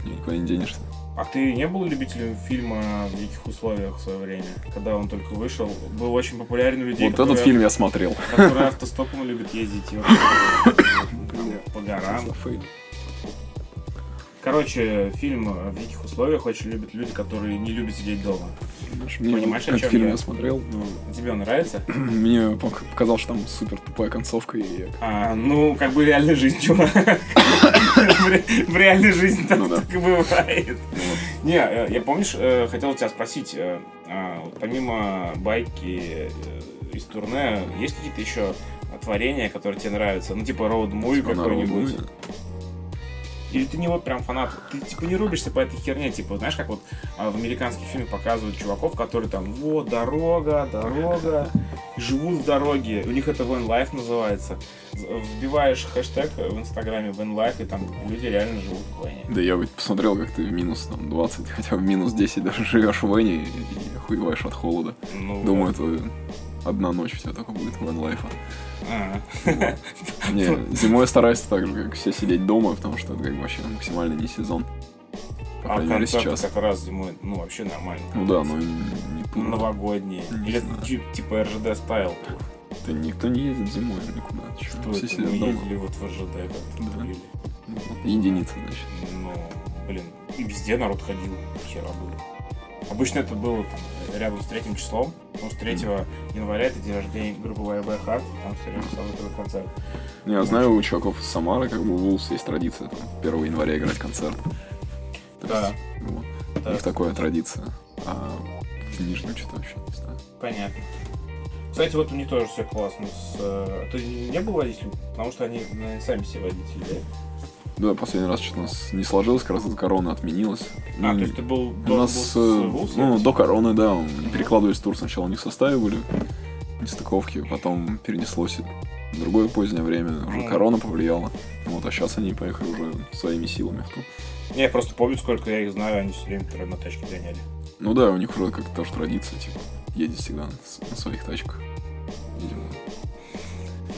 [SPEAKER 2] неё никуда не денешься.
[SPEAKER 1] А ты не был любителем фильма в диких условиях в свое время? Когда он только вышел, был очень популярен у людей,
[SPEAKER 2] Вот этот фильм я смотрел.
[SPEAKER 1] которые автостопом любят ездить по горам. Короче, фильм в диких условиях очень любят люди, которые не любят сидеть дома.
[SPEAKER 2] Мне
[SPEAKER 1] Понимаешь, о
[SPEAKER 2] этот
[SPEAKER 1] чем
[SPEAKER 2] фильм
[SPEAKER 1] я?
[SPEAKER 2] я смотрел, но
[SPEAKER 1] Тебе он нравится?
[SPEAKER 2] мне пок- показалось, что там супер тупая концовка, и
[SPEAKER 1] А, ну, как бы реальная жизнь, чувак. В ре- В реальной жизни так
[SPEAKER 2] Ну
[SPEAKER 1] бывает. Не, э, я помнишь, э, хотел тебя спросить, э, а, помимо байки из турне, есть какие-то еще творение, которое тебе нравится. Ну, типа роуд-муви
[SPEAKER 2] Типа на
[SPEAKER 1] какой-нибудь. Или ты не вот прям фанат, ты типа не рубишься по этой херне, типа, знаешь, как вот а, в американских фильмах показывают чуваков, которые там, вот, дорога, дорога, живут в дороге, у них это Van Life называется. Вбиваешь хэштег в инстаграме Van Life, и там люди реально живут в войне.
[SPEAKER 2] Да я ведь посмотрел, как ты в минус там 20, хотя бы в минус 10 даже живешь в Вене и, охуеваешь от холода.
[SPEAKER 1] Ну,
[SPEAKER 2] Думаю, это одна ночь у тебя только будет в лайфа.
[SPEAKER 1] А.
[SPEAKER 2] Не, зимой я стараюсь так же, как все, сидеть дома, потому что это как вообще максимально не сезон. По
[SPEAKER 1] А
[SPEAKER 2] мере, сейчас.
[SPEAKER 1] как раз зимой, ну, вообще нормально.
[SPEAKER 2] Ну да, но не, не тур.
[SPEAKER 1] Новогодние. Или типа РЖД стайл.
[SPEAKER 2] Да никто не ездит зимой никуда.
[SPEAKER 1] Что
[SPEAKER 2] все
[SPEAKER 1] это?
[SPEAKER 2] сидят
[SPEAKER 1] Мы
[SPEAKER 2] дома.
[SPEAKER 1] ездили вот в РЖД как-то.
[SPEAKER 2] Да. Ну, вот, Единицы, значит.
[SPEAKER 1] Ну, блин, и везде народ ходил, хера было. Обычно это было там, рядом с третьим числом, потому что 3 января это день рождения группы YB Hard, там все время самый такой концерт.
[SPEAKER 2] Не, Я знаю, у чуваков из Самары, как бы у Вулс есть традиция там, 1 января играть концерт. То
[SPEAKER 1] Да.
[SPEAKER 2] есть, вот, у
[SPEAKER 1] Да,
[SPEAKER 2] них такая традиция. А в Нижнем что-то вообще не знаю.
[SPEAKER 1] понятно. Кстати, вот у них тоже все классно. С, э, Ты не был водителем? Потому что они, наверное, сами все водители, да?
[SPEAKER 2] Последний раз что-то у нас не сложилось, как раз из корона отменилась.
[SPEAKER 1] А,
[SPEAKER 2] Ну,
[SPEAKER 1] то есть ты был,
[SPEAKER 2] У нас,
[SPEAKER 1] был с
[SPEAKER 2] э, ну, до короны, да, перекладывались тур. Сначала у них в составе были нестыковки, потом перенеслось в другое позднее время. Уже корона повлияла. Вот, а сейчас они поехали уже своими силами в тур.
[SPEAKER 1] Я просто помню, сколько я их знаю, они все время на тачке гоняли.
[SPEAKER 2] Ну да, у них вроде как тоже традиция, типа, ездить всегда на своих тачках. Видимо.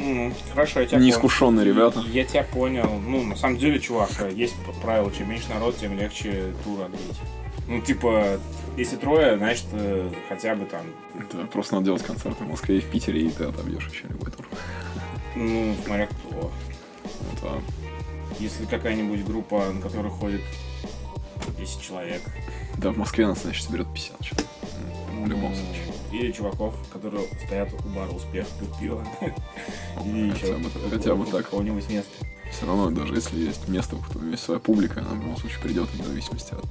[SPEAKER 1] М, Хорошо, я тебя понял.
[SPEAKER 2] Неискушенные ребята.
[SPEAKER 1] Я тебя понял. Ну, на самом деле, чувак, есть правило, чем меньше народ, тем легче тур отбить. Ну, типа, если трое, значит, э, хотя бы там,
[SPEAKER 2] Это просто надо делать концерты в Москве и в Питере, и ты отобьешь еще любой тур.
[SPEAKER 1] ну, смотря кто.
[SPEAKER 2] Вот, а
[SPEAKER 1] Если какая-нибудь группа, на которой ходит 10 человек.
[SPEAKER 2] да, в Москве нас, значит, соберет 50 человек. В любом
[SPEAKER 1] ну,
[SPEAKER 2] случае.
[SPEAKER 1] Или чуваков, которые стоят у бара успех, пьют пиво. Или
[SPEAKER 2] Хотя
[SPEAKER 1] еще
[SPEAKER 2] бы, хотя бы так.
[SPEAKER 1] какого-нибудь места.
[SPEAKER 2] Все равно, даже если есть место, в котором есть своя публика, она в любом случае придет, вне зависимости от...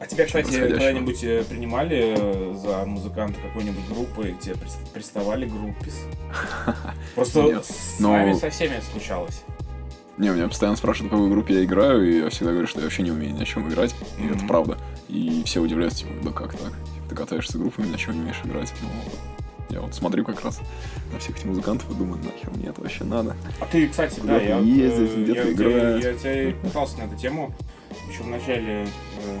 [SPEAKER 1] А тебя, кстати, когда-нибудь э, принимали э, за музыканта какой-нибудь группы, где прис- приставали группис? Просто
[SPEAKER 2] Нет.
[SPEAKER 1] с
[SPEAKER 2] Но-
[SPEAKER 1] нами со всеми случалось.
[SPEAKER 2] Не, меня постоянно спрашивают, в какой группе я играю, и я всегда говорю, что я вообще не умею ни на чем играть, и это правда. И все удивляются, типа, да как так? Ты катаешься группами, на чем не умеешь играть. Ну, я вот смотрю как раз на всех этих музыкантов и думаю, нахер мне это вообще надо.
[SPEAKER 1] А ты, кстати, да, я, вот,
[SPEAKER 2] ездишь,
[SPEAKER 1] э, я, тебя-
[SPEAKER 2] играешь?
[SPEAKER 1] я тебя пытался на эту тему еще в начале э,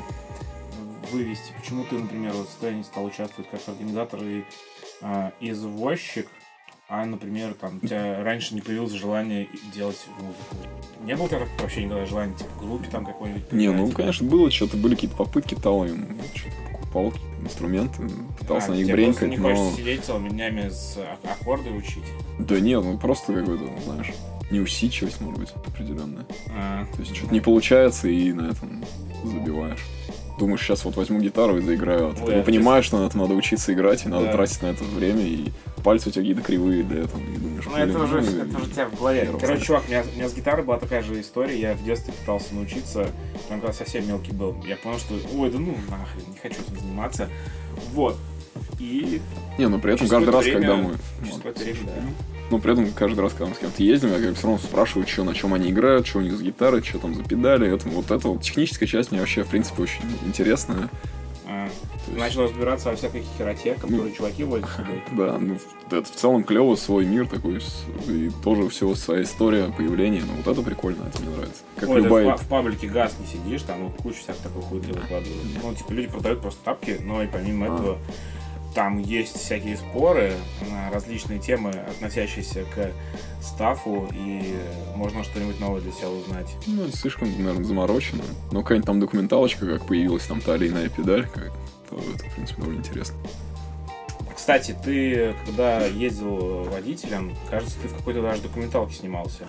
[SPEAKER 1] вывести. Почему ты, например, в состоянии стал участвовать как организатор и а, извозчик, а, например, там, у тебя раньше не появилось желание делать музыку? Не было так вообще никогда желания, типа, в группе там какой-нибудь?
[SPEAKER 2] Не, ну, конечно, было что-то, были какие-то попытки, талым, что-то покупал, инструменты, пытался
[SPEAKER 1] А,
[SPEAKER 2] на них бренкать,
[SPEAKER 1] не
[SPEAKER 2] но...
[SPEAKER 1] хочется сидеть целыми днями с а- аккорды учить?
[SPEAKER 2] Да нет, ну просто какой-то, знаешь, неусидчивость, может быть, определенная.
[SPEAKER 1] А,
[SPEAKER 2] То есть что-то не получается, и на этом забиваешь. Думаешь, сейчас вот возьму гитару и заиграю. А ты
[SPEAKER 1] Ой,
[SPEAKER 2] такой
[SPEAKER 1] а
[SPEAKER 2] понимаешь, что на это надо учиться играть, и надо
[SPEAKER 1] Да.
[SPEAKER 2] тратить на это время, и пальцы у тебя какие-то кривые для этого, и думаешь,
[SPEAKER 1] Ну, это уже,
[SPEAKER 2] ну,
[SPEAKER 1] это уже у тебя в голове. Короче, чувак, у меня, у меня с гитарой была такая же история. Я в детстве пытался научиться, прям когда совсем мелкий был. Я понял, что, ой, да ну нахрен, не хочу этим заниматься. Вот. И
[SPEAKER 2] Не, ну при этом каждый раз,
[SPEAKER 1] какое-то
[SPEAKER 2] когда
[SPEAKER 1] время-
[SPEAKER 2] мы...
[SPEAKER 1] через
[SPEAKER 2] вот,
[SPEAKER 1] какое-то время, да.
[SPEAKER 2] Ну, при этом каждый раз, когда мы с кем-то ездим, я как бы все равно спрашиваю, что, на чем они играют, что у них с гитарой, что там за педали. Это, вот эта вот техническая часть мне вообще, в принципе, очень интересная.
[SPEAKER 1] А,
[SPEAKER 2] есть-
[SPEAKER 1] начал разбираться во всякой хероте, которые чуваки возят с собой.
[SPEAKER 2] Да, ну, это в целом клево, свой мир такой, и тоже все своя история появления. Ну, вот это прикольно, это мне нравится. Как
[SPEAKER 1] Ой,
[SPEAKER 2] любая...
[SPEAKER 1] в, в паблике газ не сидишь, там вот кучу всякой такой хуйни выкладывают. Ну, типа, люди продают просто тапки, но и помимо
[SPEAKER 2] А.
[SPEAKER 1] этого там есть всякие споры на различные темы, относящиеся к стафу, и можно что-нибудь новое для себя узнать.
[SPEAKER 2] Ну, это слишком, наверное, заморочено. Но какая-нибудь там документалочка, как появилась там та или иная педаль, как, то это, в принципе, довольно интересно.
[SPEAKER 1] Кстати, ты, когда ездил водителем, кажется, ты в какой-то даже документалке снимался.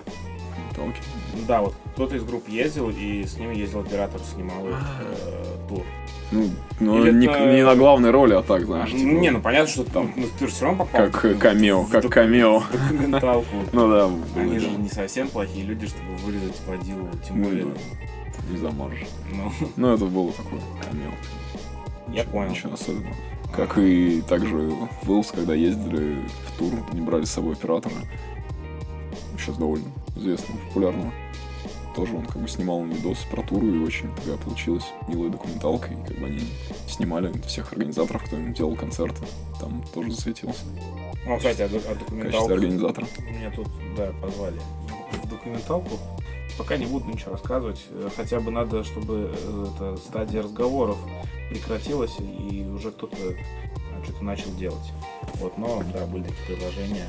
[SPEAKER 2] Документалки.
[SPEAKER 1] Да, вот кто-то из групп ездил, и с ними ездил оператор, снимал их э, тур.
[SPEAKER 2] Ну, ну
[SPEAKER 1] Или
[SPEAKER 2] не,
[SPEAKER 1] это-
[SPEAKER 2] не на главной роли, а так, знаешь, типа,
[SPEAKER 1] не, ну понятно, что там ну, ты все равно попал
[SPEAKER 2] как
[SPEAKER 1] в-
[SPEAKER 2] камео,
[SPEAKER 1] в
[SPEAKER 2] как
[SPEAKER 1] док-
[SPEAKER 2] камео.
[SPEAKER 1] в документалку.
[SPEAKER 2] Ну да,
[SPEAKER 1] Они же не совсем плохие люди, чтобы вырезать водилу, тем
[SPEAKER 2] Ну
[SPEAKER 1] более.
[SPEAKER 2] да. не замажешь.
[SPEAKER 1] Ну,
[SPEAKER 2] Ну, это было такое камео.
[SPEAKER 1] я понял.
[SPEAKER 2] Ничего особенного. Как и также в Уиллс, когда ездили в тур, не брали с собой оператора. сейчас довольно известного, популярного. Тоже он как бы снимал видосы про туру, и очень такая получилась милая документалка, и как бы они снимали всех организаторов, кто им делал концерты. Там тоже засветился
[SPEAKER 1] Ну, кстати, а, а документалку...
[SPEAKER 2] организатора.
[SPEAKER 1] Меня тут, да, позвали в документалку. Пока не буду ничего рассказывать. Хотя бы надо, чтобы э, эта стадия разговоров прекратилась и уже кто-то э, что-то начал делать. Вот, но, да, были такие предложения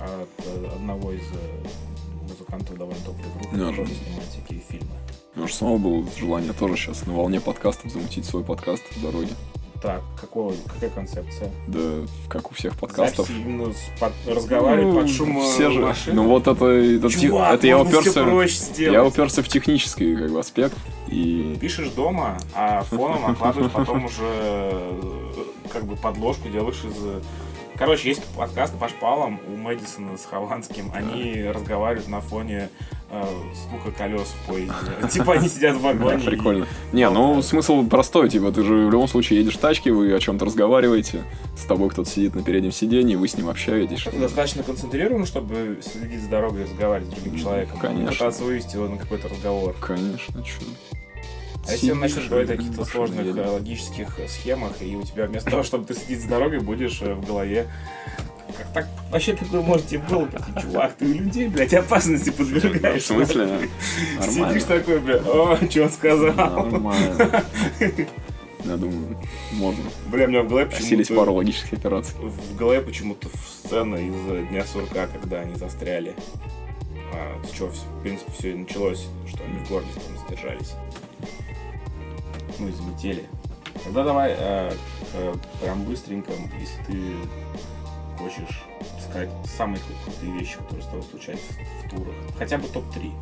[SPEAKER 1] от э, одного из э, музыкантов довольно топовой группы,
[SPEAKER 2] Да,
[SPEAKER 1] который
[SPEAKER 2] же.
[SPEAKER 1] снимает всякие фильмы.
[SPEAKER 2] У меня же самого было желание тоже сейчас на волне подкастов замутить свой подкаст в дороге.
[SPEAKER 1] Так, какого, какая концепция?
[SPEAKER 2] Да, как у всех подкастов.
[SPEAKER 1] Записи именно с- под- разговаривать
[SPEAKER 2] Ну,
[SPEAKER 1] под шум
[SPEAKER 2] все же.
[SPEAKER 1] машины?
[SPEAKER 2] Ну вот это, это,
[SPEAKER 1] Чувак,
[SPEAKER 2] это я уперся. Я уперся в технический как бы, аспект. И
[SPEAKER 1] Пишешь дома, а фоном накладываешь потом уже э, как бы подложку делаешь из... Короче, есть подкаст по шпалам у Мэдисона с Хованским. Они разговаривают на фоне э, стука колес в поезде. Типа они сидят в
[SPEAKER 2] да,
[SPEAKER 1] вагоне.
[SPEAKER 2] прикольно. Не, ну смысл простой, типа, ты же в любом случае едешь в тачке, вы о чем-то разговариваете, с тобой кто-то сидит на переднем сиденье, вы с ним общаетесь.
[SPEAKER 1] Это достаточно концентрирован, чтобы следить за дорогой и разговаривать с другим человеком.
[SPEAKER 2] конечно.
[SPEAKER 1] Пытаться вывести его на какой-то разговор.
[SPEAKER 2] Конечно, что.
[SPEAKER 1] А если он начнет говорить о каких-то сложных э, логических э, схемах, и у тебя вместо того, чтобы ты следить за дорогой, будешь э, в голове как так вообще такое может тебе было, такой, чувак, ты людей, блядь, опасности
[SPEAKER 2] В
[SPEAKER 1] подвергаешь.
[SPEAKER 2] смысле?
[SPEAKER 1] Сидишь
[SPEAKER 2] Нормально.
[SPEAKER 1] такой, бля, о, что он сказал?
[SPEAKER 2] Нормально. Я думаю, можно.
[SPEAKER 1] Бля, у меня в голове
[SPEAKER 2] Осилить
[SPEAKER 1] почему-то...
[SPEAKER 2] пару логических операций.
[SPEAKER 1] В голове почему-то сцена из Дня сурка, когда они застряли. А, с чего, в принципе, все и началось, что они в городе там задержались. Ну, и залетели. Тогда давай э, э, прям быстренько, если ты хочешь сказать самые кру- крутые вещи, которые с тобой случались в, турах. Хотя бы топ-3.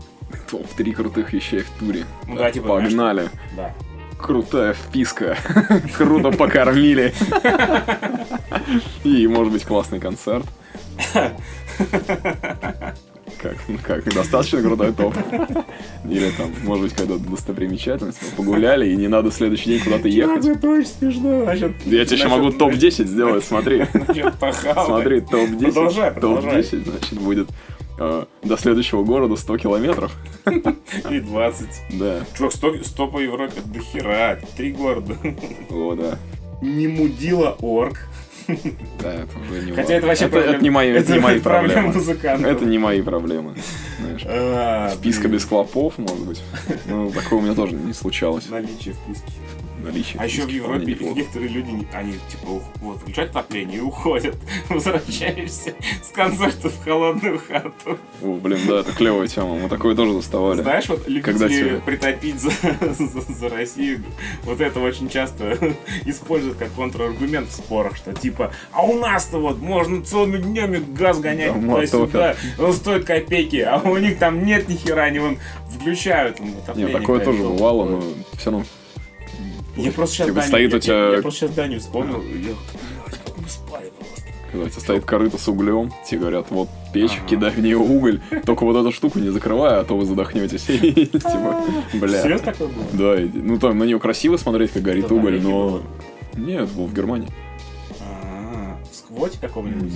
[SPEAKER 2] Топ-3 крутых вещей в туре.
[SPEAKER 1] Ну да, типа,
[SPEAKER 2] Погнали.
[SPEAKER 1] Да.
[SPEAKER 2] Крутая вписка. Круто покормили. И, может быть, классный концерт. Как, как, достаточно крутой топ. Или там, может быть, какая-то достопримечательность. Мы погуляли, и не надо в следующий день куда-то ехать.
[SPEAKER 1] это очень смешно. Насчет,
[SPEAKER 2] Я тебе еще могу топ-10 сделать, смотри. Смотри, топ-10.
[SPEAKER 1] Продолжай, продолжай.
[SPEAKER 2] Топ-10, значит, будет э, до следующего города 100 километров.
[SPEAKER 1] И 20.
[SPEAKER 2] Да,
[SPEAKER 1] Чувак, 100, 100 по Европе, до хера. Три города.
[SPEAKER 2] о, да.
[SPEAKER 1] Не мудила орг.
[SPEAKER 2] Да, это уже не
[SPEAKER 1] Хотя это вообще
[SPEAKER 2] это, не мои, это
[SPEAKER 1] это
[SPEAKER 2] не мои проблемы.
[SPEAKER 1] музыкантов.
[SPEAKER 2] Это не мои проблемы. Знаешь.
[SPEAKER 1] А,
[SPEAKER 2] Списка
[SPEAKER 1] блин.
[SPEAKER 2] без клопов, может быть. Ну, такого у меня тоже не случалось.
[SPEAKER 1] Наличие вписки.
[SPEAKER 2] Наличие
[SPEAKER 1] А еще в Европе некоторые люди, они типа вот, включают отопление и уходят. Возвращаешься с концерта в холодную хату.
[SPEAKER 2] О, блин, да, это клевая тема. Мы такое тоже заставали.
[SPEAKER 1] Знаешь, вот
[SPEAKER 2] Когда
[SPEAKER 1] любители
[SPEAKER 2] тебе-
[SPEAKER 1] притопить за, за, за Россию, вот это очень часто используют как контраргумент в спорах, что типа, а у нас-то вот можно целыми днями газ гонять
[SPEAKER 2] Да,
[SPEAKER 1] туда-сюда, он стоит копейки, а у них там нет ни хера, они вон включают там,
[SPEAKER 2] Не,
[SPEAKER 1] отопление.
[SPEAKER 2] такое тоже бывало, но все равно.
[SPEAKER 1] Я просто сейчас
[SPEAKER 2] Типа
[SPEAKER 1] Даню,
[SPEAKER 2] стоит
[SPEAKER 1] я,
[SPEAKER 2] у тебя-
[SPEAKER 1] я- я просто сейчас Даню вспомнил, я, как мы спали просто.
[SPEAKER 2] Когда у тебя стоит корыто с углем, тебе говорят, вот печь,
[SPEAKER 1] Ага.
[SPEAKER 2] кидай в нее уголь, только вот эту штуку не закрывай, а то вы задохнетесь. Типа, бля.
[SPEAKER 1] Серьезно такое было?
[SPEAKER 2] Да, ну там на нее красиво смотреть, как горит уголь, но... Нет, был в Германии.
[SPEAKER 1] А, В сквоте каком-нибудь?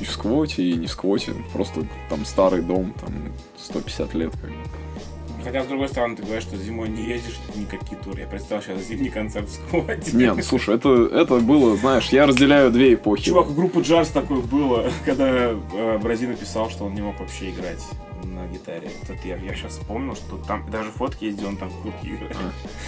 [SPEAKER 2] И в сквоте, и не в сквоте. Просто там старый дом, там 150 лет как бы.
[SPEAKER 1] Хотя, с другой стороны, ты говоришь, что зимой не ездишь никакие туры. Я представил сейчас зимний концерт в сквоте.
[SPEAKER 2] Не, ну слушай, это, это было, знаешь, я разделяю две эпохи.
[SPEAKER 1] Чувак, у группы Джарс такое было, когда э, Бразин написал, что он не мог вообще играть на гитаре. Вот это я, я сейчас вспомнил, что там даже фотки есть, где он там в куртке играет.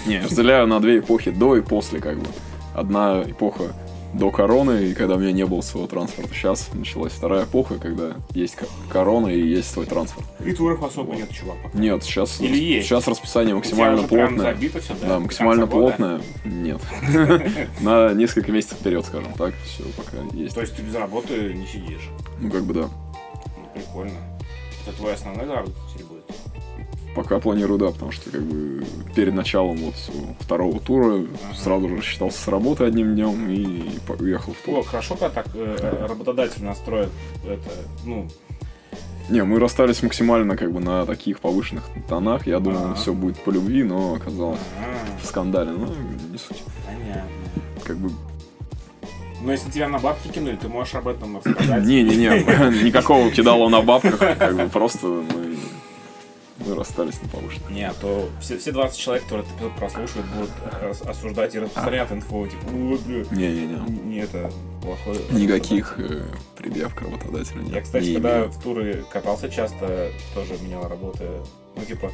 [SPEAKER 2] Не, я разделяю на две эпохи, до и после как бы. Одна эпоха до короны, и когда у меня не было своего транспорта. Сейчас началась вторая эпоха, когда есть ко- корона и есть свой транспорт.
[SPEAKER 1] И туров особо нет, чувак. пока.
[SPEAKER 2] Нет, сейчас,
[SPEAKER 1] Или есть?
[SPEAKER 2] сейчас расписание максимально плотное.
[SPEAKER 1] забито все, да?
[SPEAKER 2] Да, максимально плотное. Нет. На несколько месяцев вперед, скажем так. Все пока есть.
[SPEAKER 1] То есть ты без работы не сидишь.
[SPEAKER 2] Ну, как бы да.
[SPEAKER 1] Ну, прикольно. Это твой основной заработок теперь будет?
[SPEAKER 2] Пока планирую, да, потому что как бы перед началом вот второго тура сразу же рассчитался с работы одним днем и уехал в тур.
[SPEAKER 1] О, хорошо, когда так э, работодатель настроит это, ну,
[SPEAKER 2] Не, мы расстались максимально как бы на таких повышенных тонах. Я думал,
[SPEAKER 1] Ага.
[SPEAKER 2] все будет по любви, но оказалось
[SPEAKER 1] а,
[SPEAKER 2] в скандале. Ну, не суть.
[SPEAKER 1] понятно.
[SPEAKER 2] Как бы
[SPEAKER 1] Но если тебя на бабки кинули, ты можешь об этом рассказать.
[SPEAKER 2] Не-не-не, никакого кидала на бабках, как бы просто мы, мы расстались на повышенных.
[SPEAKER 1] Не, а то все, все 20 человек, которые этот эпизод прослушают, будут ос- осуждать и распространять инфу, типа, вот, бля,
[SPEAKER 2] Не-не-не.
[SPEAKER 1] не это плохое.
[SPEAKER 2] Никаких э, предъяв к работодателю нет.
[SPEAKER 1] Я, кстати,
[SPEAKER 2] Не
[SPEAKER 1] когда
[SPEAKER 2] имею.
[SPEAKER 1] в туры катался часто, тоже менял работы. Ну, типа,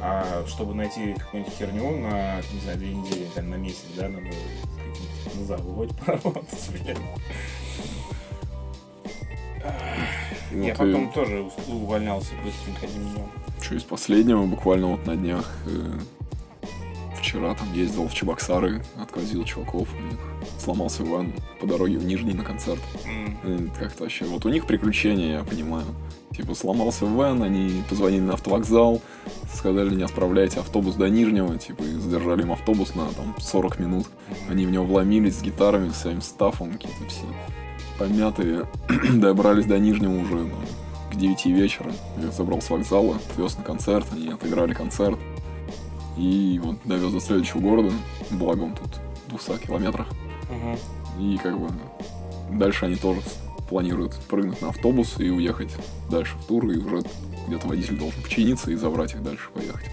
[SPEAKER 1] а чтобы найти какую-нибудь херню на, не знаю, две недели, там, на месяц, да, надо на заводе поработать, блин. Я
[SPEAKER 2] Вот,
[SPEAKER 1] потом тоже увольнялся быстренько одним днем.
[SPEAKER 2] Что из последнего, буквально вот на днях, э, вчера там ездил в Чебоксары, отвозил чуваков, у них сломался ван по дороге в Нижний на концерт. Э, Как-то вообще, вот у них приключения, я понимаю. Типа сломался вэн, они позвонили на автовокзал, сказали, не отправляйте автобус до Нижнего, типа, и задержали им автобус на там 40 минут. Они в него вломились с гитарами, с своим стафом, какие-то все помятые. Добрались до Нижнего уже ну, к 9 вечера. Я забрал с вокзала, отвез на концерт, они отыграли концерт. И вот довез до следующего города, благо он тут в 200 километрах.
[SPEAKER 1] Мгм.
[SPEAKER 2] И как бы дальше они тоже планируют прыгнуть на автобус и уехать дальше в тур, и уже где-то водитель должен починиться и забрать их дальше поехать.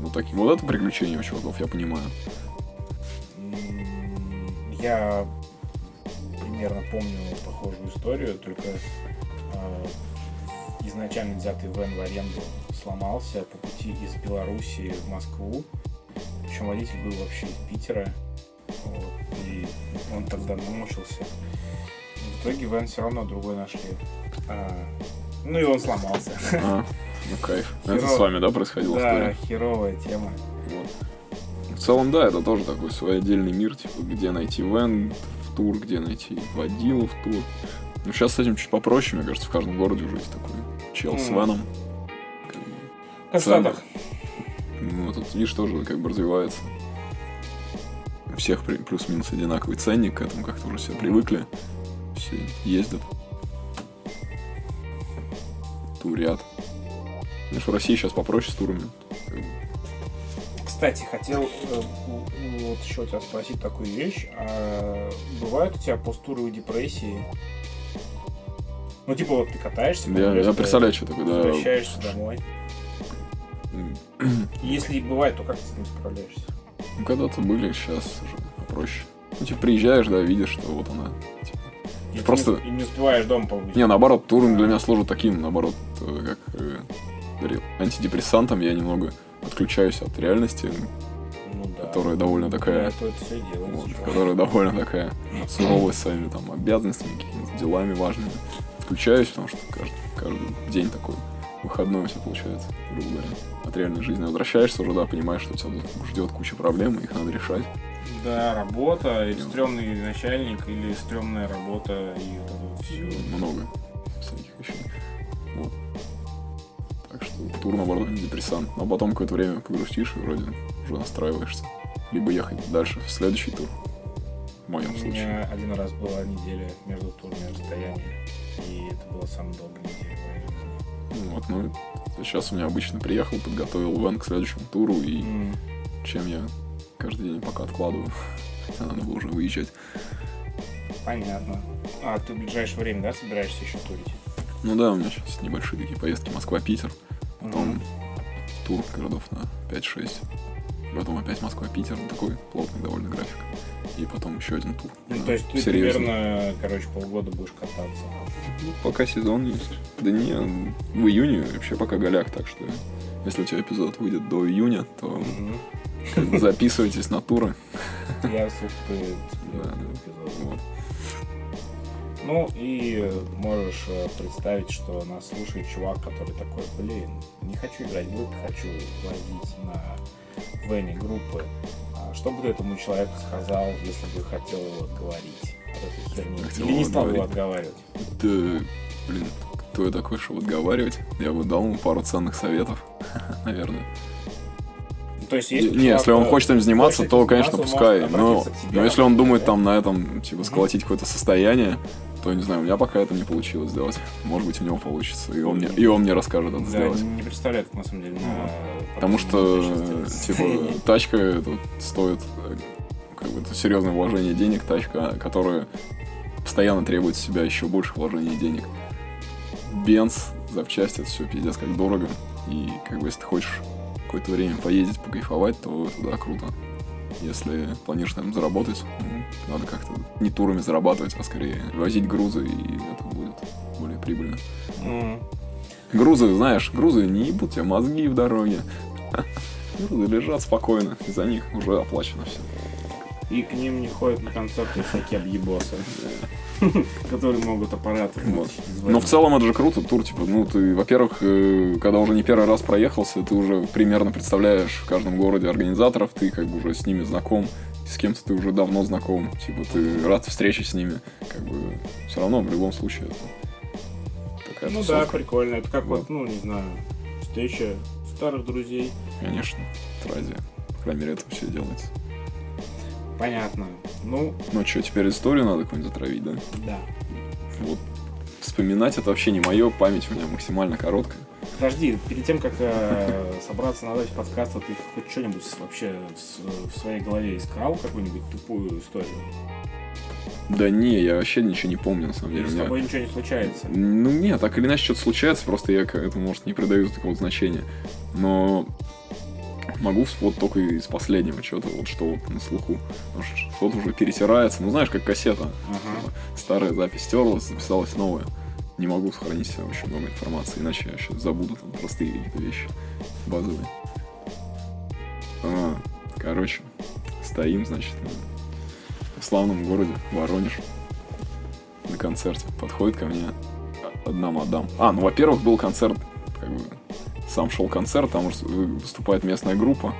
[SPEAKER 2] Вот такие. Вот это приключения у чуваков, я понимаю.
[SPEAKER 1] Я примерно помню похожую историю, только изначально взятый вен в аренду сломался по пути из Белоруссии в Москву. Причем водитель был вообще из Питера. Вот, и он тогда намучился. В итоге вен все равно другой нашли. А, ну и он сломался.
[SPEAKER 2] А, ну кайф. Это
[SPEAKER 1] Херово.
[SPEAKER 2] с вами, да, происходила
[SPEAKER 1] Да,
[SPEAKER 2] история?
[SPEAKER 1] херовая тема.
[SPEAKER 2] Вот. В целом, да, это тоже такой свой отдельный мир, типа, где найти вен в тур, где найти водилу в тур. Ну, сейчас с этим чуть попроще, мне кажется, в каждом городе уже есть такой чел с
[SPEAKER 1] Мгм.
[SPEAKER 2] веном. Как бы,
[SPEAKER 1] В Штатах.
[SPEAKER 2] Ну, тут, видишь, тоже как бы развивается. У всех плюс-минус одинаковый ценник, к этому как-то уже все привыкли. Все ездят. Турят. Знаешь, в России сейчас попроще с турами.
[SPEAKER 1] Кстати, хотел э, вот еще у тебя спросить такую вещь. А бывают у тебя постуры депрессии? Ну, типа, вот ты катаешься,
[SPEAKER 2] Я, я представляю, что такое, да.
[SPEAKER 1] возвращаешься домой. Если бывает, то как ты с этим справляешься?
[SPEAKER 2] Ну, когда-то были, сейчас уже попроще. Ну, типа, приезжаешь, да, видишь, что вот она. типа.
[SPEAKER 1] И
[SPEAKER 2] Просто-
[SPEAKER 1] не, и не успеваешь дома побыть.
[SPEAKER 2] Не, наоборот, туринг для меня служит таким, наоборот, э, как э, говорил, антидепрессантом. Я немного отключаюсь от реальности,
[SPEAKER 1] ну, да.
[SPEAKER 2] которая довольно такая...
[SPEAKER 1] Да, то это все делается.
[SPEAKER 2] Вот,
[SPEAKER 1] чувак.
[SPEAKER 2] которая довольно такая суровая своими там обязанностями, какими-то делами важными. Отключаюсь, потому что каждый, каждый день такой выходной у тебя получается, грубо говоря, от реальной жизни. Возвращаешься уже, да, понимаешь, что тебя ждет куча проблем, их надо решать.
[SPEAKER 1] Да, работа, или
[SPEAKER 2] Ну.
[SPEAKER 1] стрёмный начальник, или стрёмная работа, и вот это вот все.
[SPEAKER 2] Много всяких вещей. Вот. Так что тур, наоборот, депрессант. Но потом какое-то время погрустишь и вроде уже настраиваешься. Либо ехать дальше в следующий тур. В моем
[SPEAKER 1] У
[SPEAKER 2] случае.
[SPEAKER 1] меня один раз была неделя между турами расстояния, и это была самая долгая неделя в моей жизни.
[SPEAKER 2] Ну Вот, ну, сейчас у меня обычно приехал, подготовил вен к следующему туру, и
[SPEAKER 1] М,
[SPEAKER 2] чем я каждый день пока откладываю. Хотя надо было уже выезжать.
[SPEAKER 1] Понятно. А ты в ближайшее время, да, собираешься еще турить?
[SPEAKER 2] Ну да, у меня сейчас небольшие такие поездки Москва-Питер. Потом
[SPEAKER 1] Мгм.
[SPEAKER 2] тур городов на 5-6. Потом опять Москва-Питер. Такой плотный довольно график. И потом еще один тур.
[SPEAKER 1] Ну, то есть ты
[SPEAKER 2] серьезный.
[SPEAKER 1] примерно, короче, полгода будешь кататься.
[SPEAKER 2] Ну, Пока сезон есть. Да не, в июне вообще пока голяк, так что если у тебя эпизод выйдет до июня, то бы записывайтесь на туры.
[SPEAKER 1] Я
[SPEAKER 2] Да,
[SPEAKER 1] эпизоду.
[SPEAKER 2] Вот.
[SPEAKER 1] Ну и можешь э, представить, что нас слушает чувак, который такой, блин, не хочу играть в хочу возить на вене группы. Что бы ты этому человеку сказал, если бы хотел его отговорить от этой херни?
[SPEAKER 2] Хотел
[SPEAKER 1] Или не стал его отговаривать?
[SPEAKER 2] Да, блин, кто я такой, чтобы отговаривать? Я бы дал ему пару ценных советов, наверное.
[SPEAKER 1] То есть,
[SPEAKER 2] Не,
[SPEAKER 1] если
[SPEAKER 2] если он хочет этим заниматься,
[SPEAKER 1] хочет
[SPEAKER 2] то, конечно, пускай. Но, но если он думает
[SPEAKER 1] да?
[SPEAKER 2] там на этом, типа, сколотить какое-то состояние, то, не знаю, у меня пока это не получилось сделать. Может быть, у него получится, и он мне, и он мне расскажет это
[SPEAKER 1] Да,
[SPEAKER 2] сделать.
[SPEAKER 1] не представляю, на самом деле на
[SPEAKER 2] Потому
[SPEAKER 1] потом
[SPEAKER 2] что, типа, тачка эта стоит, как бы, это серьезное вложение денег, тачка, которая постоянно требует себя еще больше вложений денег. Бенз, запчасти, это все пиздец как дорого. И как бы если ты хочешь какое-то время поездить, покайфовать, то это да, круто. Если планируешь там заработать, надо как-то не турами зарабатывать, а скорее возить грузы, и это будет более прибыльно.
[SPEAKER 1] М.
[SPEAKER 2] Грузы, знаешь, грузы не ебут тебе мозги в дороге. Грузы лежат спокойно, и за них уже оплачено все.
[SPEAKER 1] И к ним не ходят на концерты всякие объебосы, которые могут аппараты
[SPEAKER 2] Вот. Но в целом это же круто, тур, типа, ну, ты, во-первых, э, когда уже не первый раз проехался, ты уже примерно представляешь в каждом городе организаторов, ты как бы уже с ними знаком, с кем-то ты уже давно знаком, типа, ты рад встрече с ними, как бы, все равно, в любом случае, это такая
[SPEAKER 1] Ну да,
[SPEAKER 2] тусовка.
[SPEAKER 1] прикольно. Это как
[SPEAKER 2] Да.
[SPEAKER 1] вот, ну, не знаю, встреча старых друзей.
[SPEAKER 2] Конечно, это ради, по крайней мере, это все делается.
[SPEAKER 1] Понятно. Ну,
[SPEAKER 2] Ну что, теперь историю надо какую-нибудь затравить, да?
[SPEAKER 1] да.
[SPEAKER 2] Вот. Вспоминать это вообще не мое, память у меня максимально короткая.
[SPEAKER 1] Подожди, перед тем, как э, собраться на запись подкаста, ты хоть что-нибудь вообще с- в своей голове искал, какую-нибудь тупую историю?
[SPEAKER 2] Да не, я вообще ничего не помню, на самом деле. У
[SPEAKER 1] с
[SPEAKER 2] меня-
[SPEAKER 1] тобой ничего не случается?
[SPEAKER 2] Ну нет, так или иначе что-то случается, просто я этому, может, не придаю такого значения. Но могу вот только из последнего что-то, вот что вот на слуху. Что-то уже перетирается, ну знаешь, как кассета.
[SPEAKER 1] Ага.
[SPEAKER 2] Старая запись стерлась, записалась новая. Не могу сохранить себе очень много информации, иначе я сейчас забуду там простые какие-то вещи базовые. А, короче, стоим, значит, в славном городе Воронеж на концерте. Подходит ко мне одна мадам. А, ну, во-первых, был концерт, как бы, сам шел концерт, там выступает местная группа.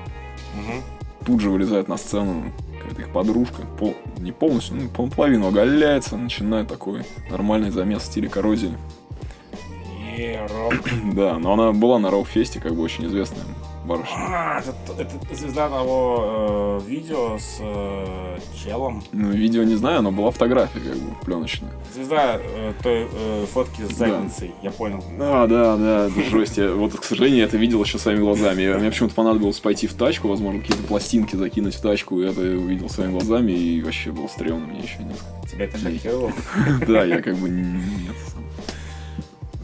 [SPEAKER 1] Мгм.
[SPEAKER 2] Тут же вылезает на сцену какая-то их подружка, пол, не полностью, ну, половину оголяется, начинает такой нормальный замес в стиле коррозии.
[SPEAKER 1] Рок.
[SPEAKER 2] Да, но она была на Роу-фесте, как бы очень известная барышня.
[SPEAKER 1] А, это, это звезда того э, видео с э, челом.
[SPEAKER 2] Ну, видео не знаю, но была фотография, как бы, пленочная.
[SPEAKER 1] Звезда э, той э, фотки с
[SPEAKER 2] Да.
[SPEAKER 1] задницей, я понял.
[SPEAKER 2] Да, да, да, это жесть. Я, вот, к сожалению, я это видел еще своими глазами. Я- Мне почему-то понадобилось пойти в тачку, возможно, какие-то пластинки закинуть в тачку. Я это увидел своими глазами, и вообще было стрёмно мне еще несколько.
[SPEAKER 1] Тебя это шокировало?
[SPEAKER 2] Да, я как бы нет.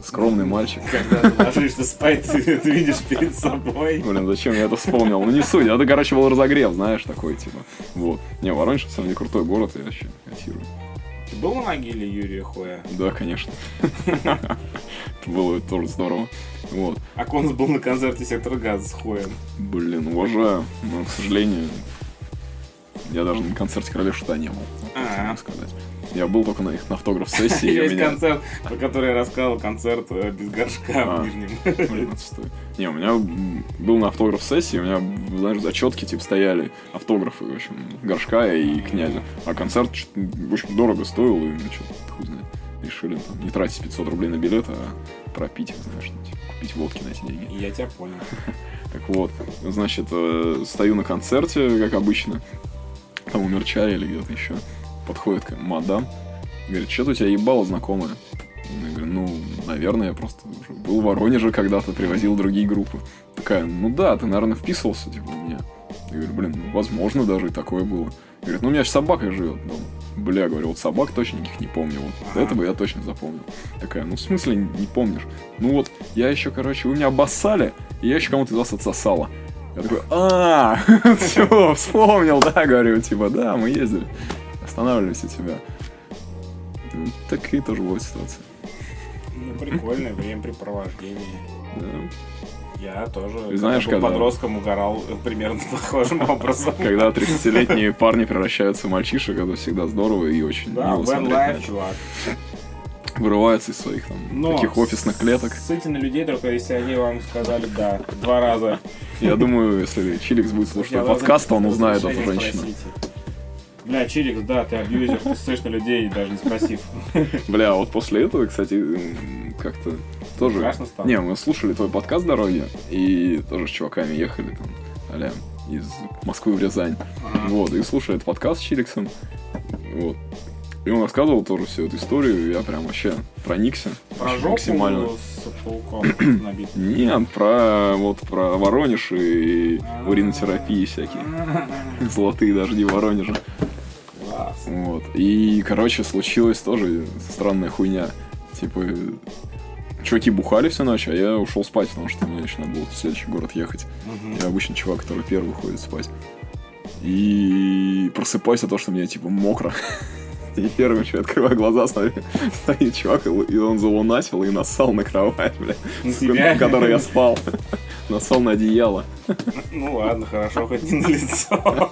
[SPEAKER 2] Скромный мальчик.
[SPEAKER 1] Когда ложишься спать, ты, ты видишь перед собой.
[SPEAKER 2] Блин, зачем я это вспомнил? Ну не суть, это, короче, был разогрев, знаешь, такой, типа. Вот. Не, Воронеж, самом деле, крутой город, я вообще котирую.
[SPEAKER 1] Ты был на могиле Юрия Хоя?
[SPEAKER 2] Да, конечно. Это было тоже здорово. Вот.
[SPEAKER 1] А Конс был на концерте Сектор Газа с Хоем.
[SPEAKER 2] Блин, уважаю, но, к сожалению, я даже на концерте Короля Шута не был. Вот,
[SPEAKER 1] А.
[SPEAKER 2] можно сказать. Я был только на их на автограф-сессии.
[SPEAKER 1] Есть
[SPEAKER 2] меня-
[SPEAKER 1] концерт, про который я рассказывал, концерт э, без горшка
[SPEAKER 2] А.
[SPEAKER 1] в Нижнем.
[SPEAKER 2] Блин, отстой. Не, у меня был на автограф-сессии, у меня, знаешь, зачетки типа стояли, автографы, в общем, горшка и князя. А концерт очень дорого стоил, и ну, что-то хуй знает. Решили там не тратить 500 рублей на билет, а пропить знаешь, типа, купить водки на эти деньги.
[SPEAKER 1] Я тебя понял.
[SPEAKER 2] Так вот, значит, э, стою на концерте, как обычно, там у Мерча или где-то еще. Подходит мне мадам, говорит, что-то у тебя ебало знакомое. Я говорю, ну, наверное, я просто уже был в Воронеже когда-то, привозил другие группы. Такая, ну да, ты, наверное, вписывался, типа, у меня. Я говорю, блин, ну, возможно, даже и такое было. Говорит, ну, у меня же собака живет дома. Бля, говорю, вот собак точно никаких не помню. Вот
[SPEAKER 1] Ага.
[SPEAKER 2] этого я точно запомнил. Такая, ну, в смысле не помнишь? Ну вот, я еще, короче, вы меня обоссали, и я еще кому-то из вас отсосала. Я такой, а, все, вспомнил, да, говорю, типа, да, мы ездили, останавливались у тебя. Такие тоже бывают ситуации.
[SPEAKER 1] Ну, прикольное времяпрепровождение.
[SPEAKER 2] Да.
[SPEAKER 1] Я тоже,
[SPEAKER 2] знаешь,
[SPEAKER 1] когда был
[SPEAKER 2] когда-
[SPEAKER 1] подростком, угорал примерно похожим образом.
[SPEAKER 2] Когда 30-летние парни превращаются в мальчишек, это всегда здорово и очень
[SPEAKER 1] Да,
[SPEAKER 2] мило смотреть это.
[SPEAKER 1] чувак.
[SPEAKER 2] Вырываются из своих там
[SPEAKER 1] Но
[SPEAKER 2] таких офисных клеток.
[SPEAKER 1] Ссыльте на людей, только если они вам сказали «да» два раза.
[SPEAKER 2] Я думаю, если Чиликс будет слушать подкаст, он узнает эту женщину.
[SPEAKER 1] спросить. Бля, Чирикс, да, ты абьюзер, ты ссышь на людей, даже не спросив.
[SPEAKER 2] Бля, вот после этого, кстати, как-то тоже...
[SPEAKER 1] Страшно стало?
[SPEAKER 2] Не, мы слушали твой подкаст «Дороги», и тоже с чуваками ехали там, а из Москвы в Рязань.
[SPEAKER 1] Ага.
[SPEAKER 2] Вот, и слушали этот подкаст с Чириксом. Вот. И он рассказывал тоже всю эту историю, и я прям вообще проникся.
[SPEAKER 1] Про жопу
[SPEAKER 2] максимально.
[SPEAKER 1] с пауком.
[SPEAKER 2] Нет, про вот про Воронеж и уринотерапии всякие. Золотые дожди Воронежа.
[SPEAKER 1] Класс.
[SPEAKER 2] Вот. И, короче, случилась тоже странная хуйня. Типа, чуваки бухали всю ночь, а я ушел спать, потому что мне еще надо было в следующий город ехать.
[SPEAKER 1] Мгм.
[SPEAKER 2] Я обычный чувак, который первый уходит спать. И просыпаюсь от того, что мне типа мокро. И первым, что открываю глаза, смотрю, стоит чувак, и он залунатил и нассал на кровать, бля,
[SPEAKER 1] На
[SPEAKER 2] которой я спал. Нассал на одеяло.
[SPEAKER 1] Ну ладно, хорошо, хоть не на лицо.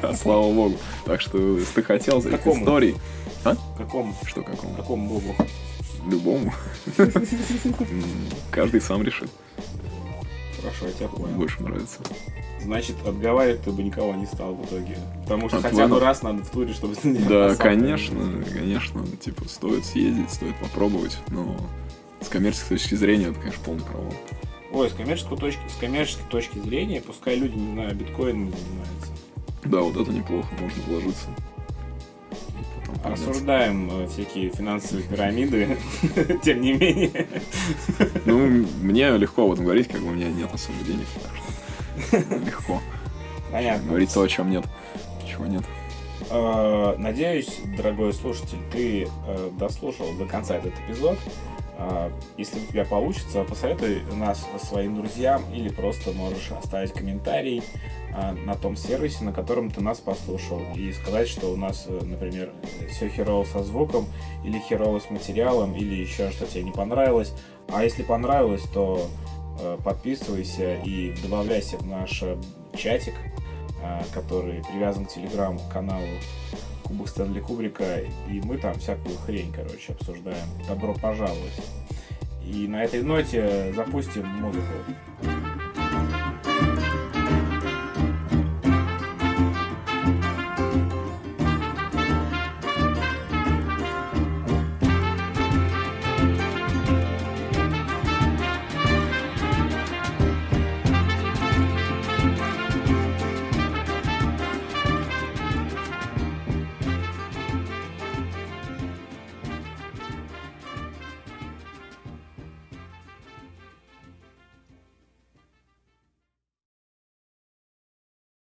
[SPEAKER 2] Да, слава богу. Так что, если ты хотел за этих историй... А?
[SPEAKER 1] Какому?
[SPEAKER 2] Что какому?
[SPEAKER 1] Какому богу?
[SPEAKER 2] Любому. Каждый сам решит.
[SPEAKER 1] Хорошо, я тебя понял.
[SPEAKER 2] Больше нравится.
[SPEAKER 1] Значит, отговаривать ты бы никого не стал в итоге. Потому что
[SPEAKER 2] От
[SPEAKER 1] хотя бы
[SPEAKER 2] планов?
[SPEAKER 1] раз надо в туре, чтобы ты
[SPEAKER 2] Да, конечно, конечно. Типа, стоит съездить, стоит попробовать, но с коммерческой точки зрения это, конечно, полный провал.
[SPEAKER 1] Ой, с коммерческой точки, с коммерческой точки зрения, пускай люди, не знаю, биткоинами занимаются.
[SPEAKER 2] Да, вот это неплохо, можно вложиться.
[SPEAKER 1] Осуждаем э, всякие финансовые пирамиды, тем не менее.
[SPEAKER 2] Ну, мне легко об этом говорить, как бы у меня нет особо денег, легко
[SPEAKER 1] Понятно.
[SPEAKER 2] говорить то, о чем нет. Чего нет.
[SPEAKER 1] Э, Надеюсь, дорогой слушатель, ты э, дослушал до конца этот эпизод. Если у тебя получится, посоветуй нас своим друзьям или просто можешь оставить комментарий на том сервисе, на котором ты нас послушал, и сказать, что у нас, э, например, все херово со звуком, или херово с материалом, или еще что тебе не понравилось. А если понравилось, то э, подписывайся и добавляйся в наш э, чатик, а, который привязан к телеграм-каналу Кубок Стэнли Кубрика, и мы там всякую хрень, короче, обсуждаем. Добро пожаловать. И на этой ноте запустим музыку.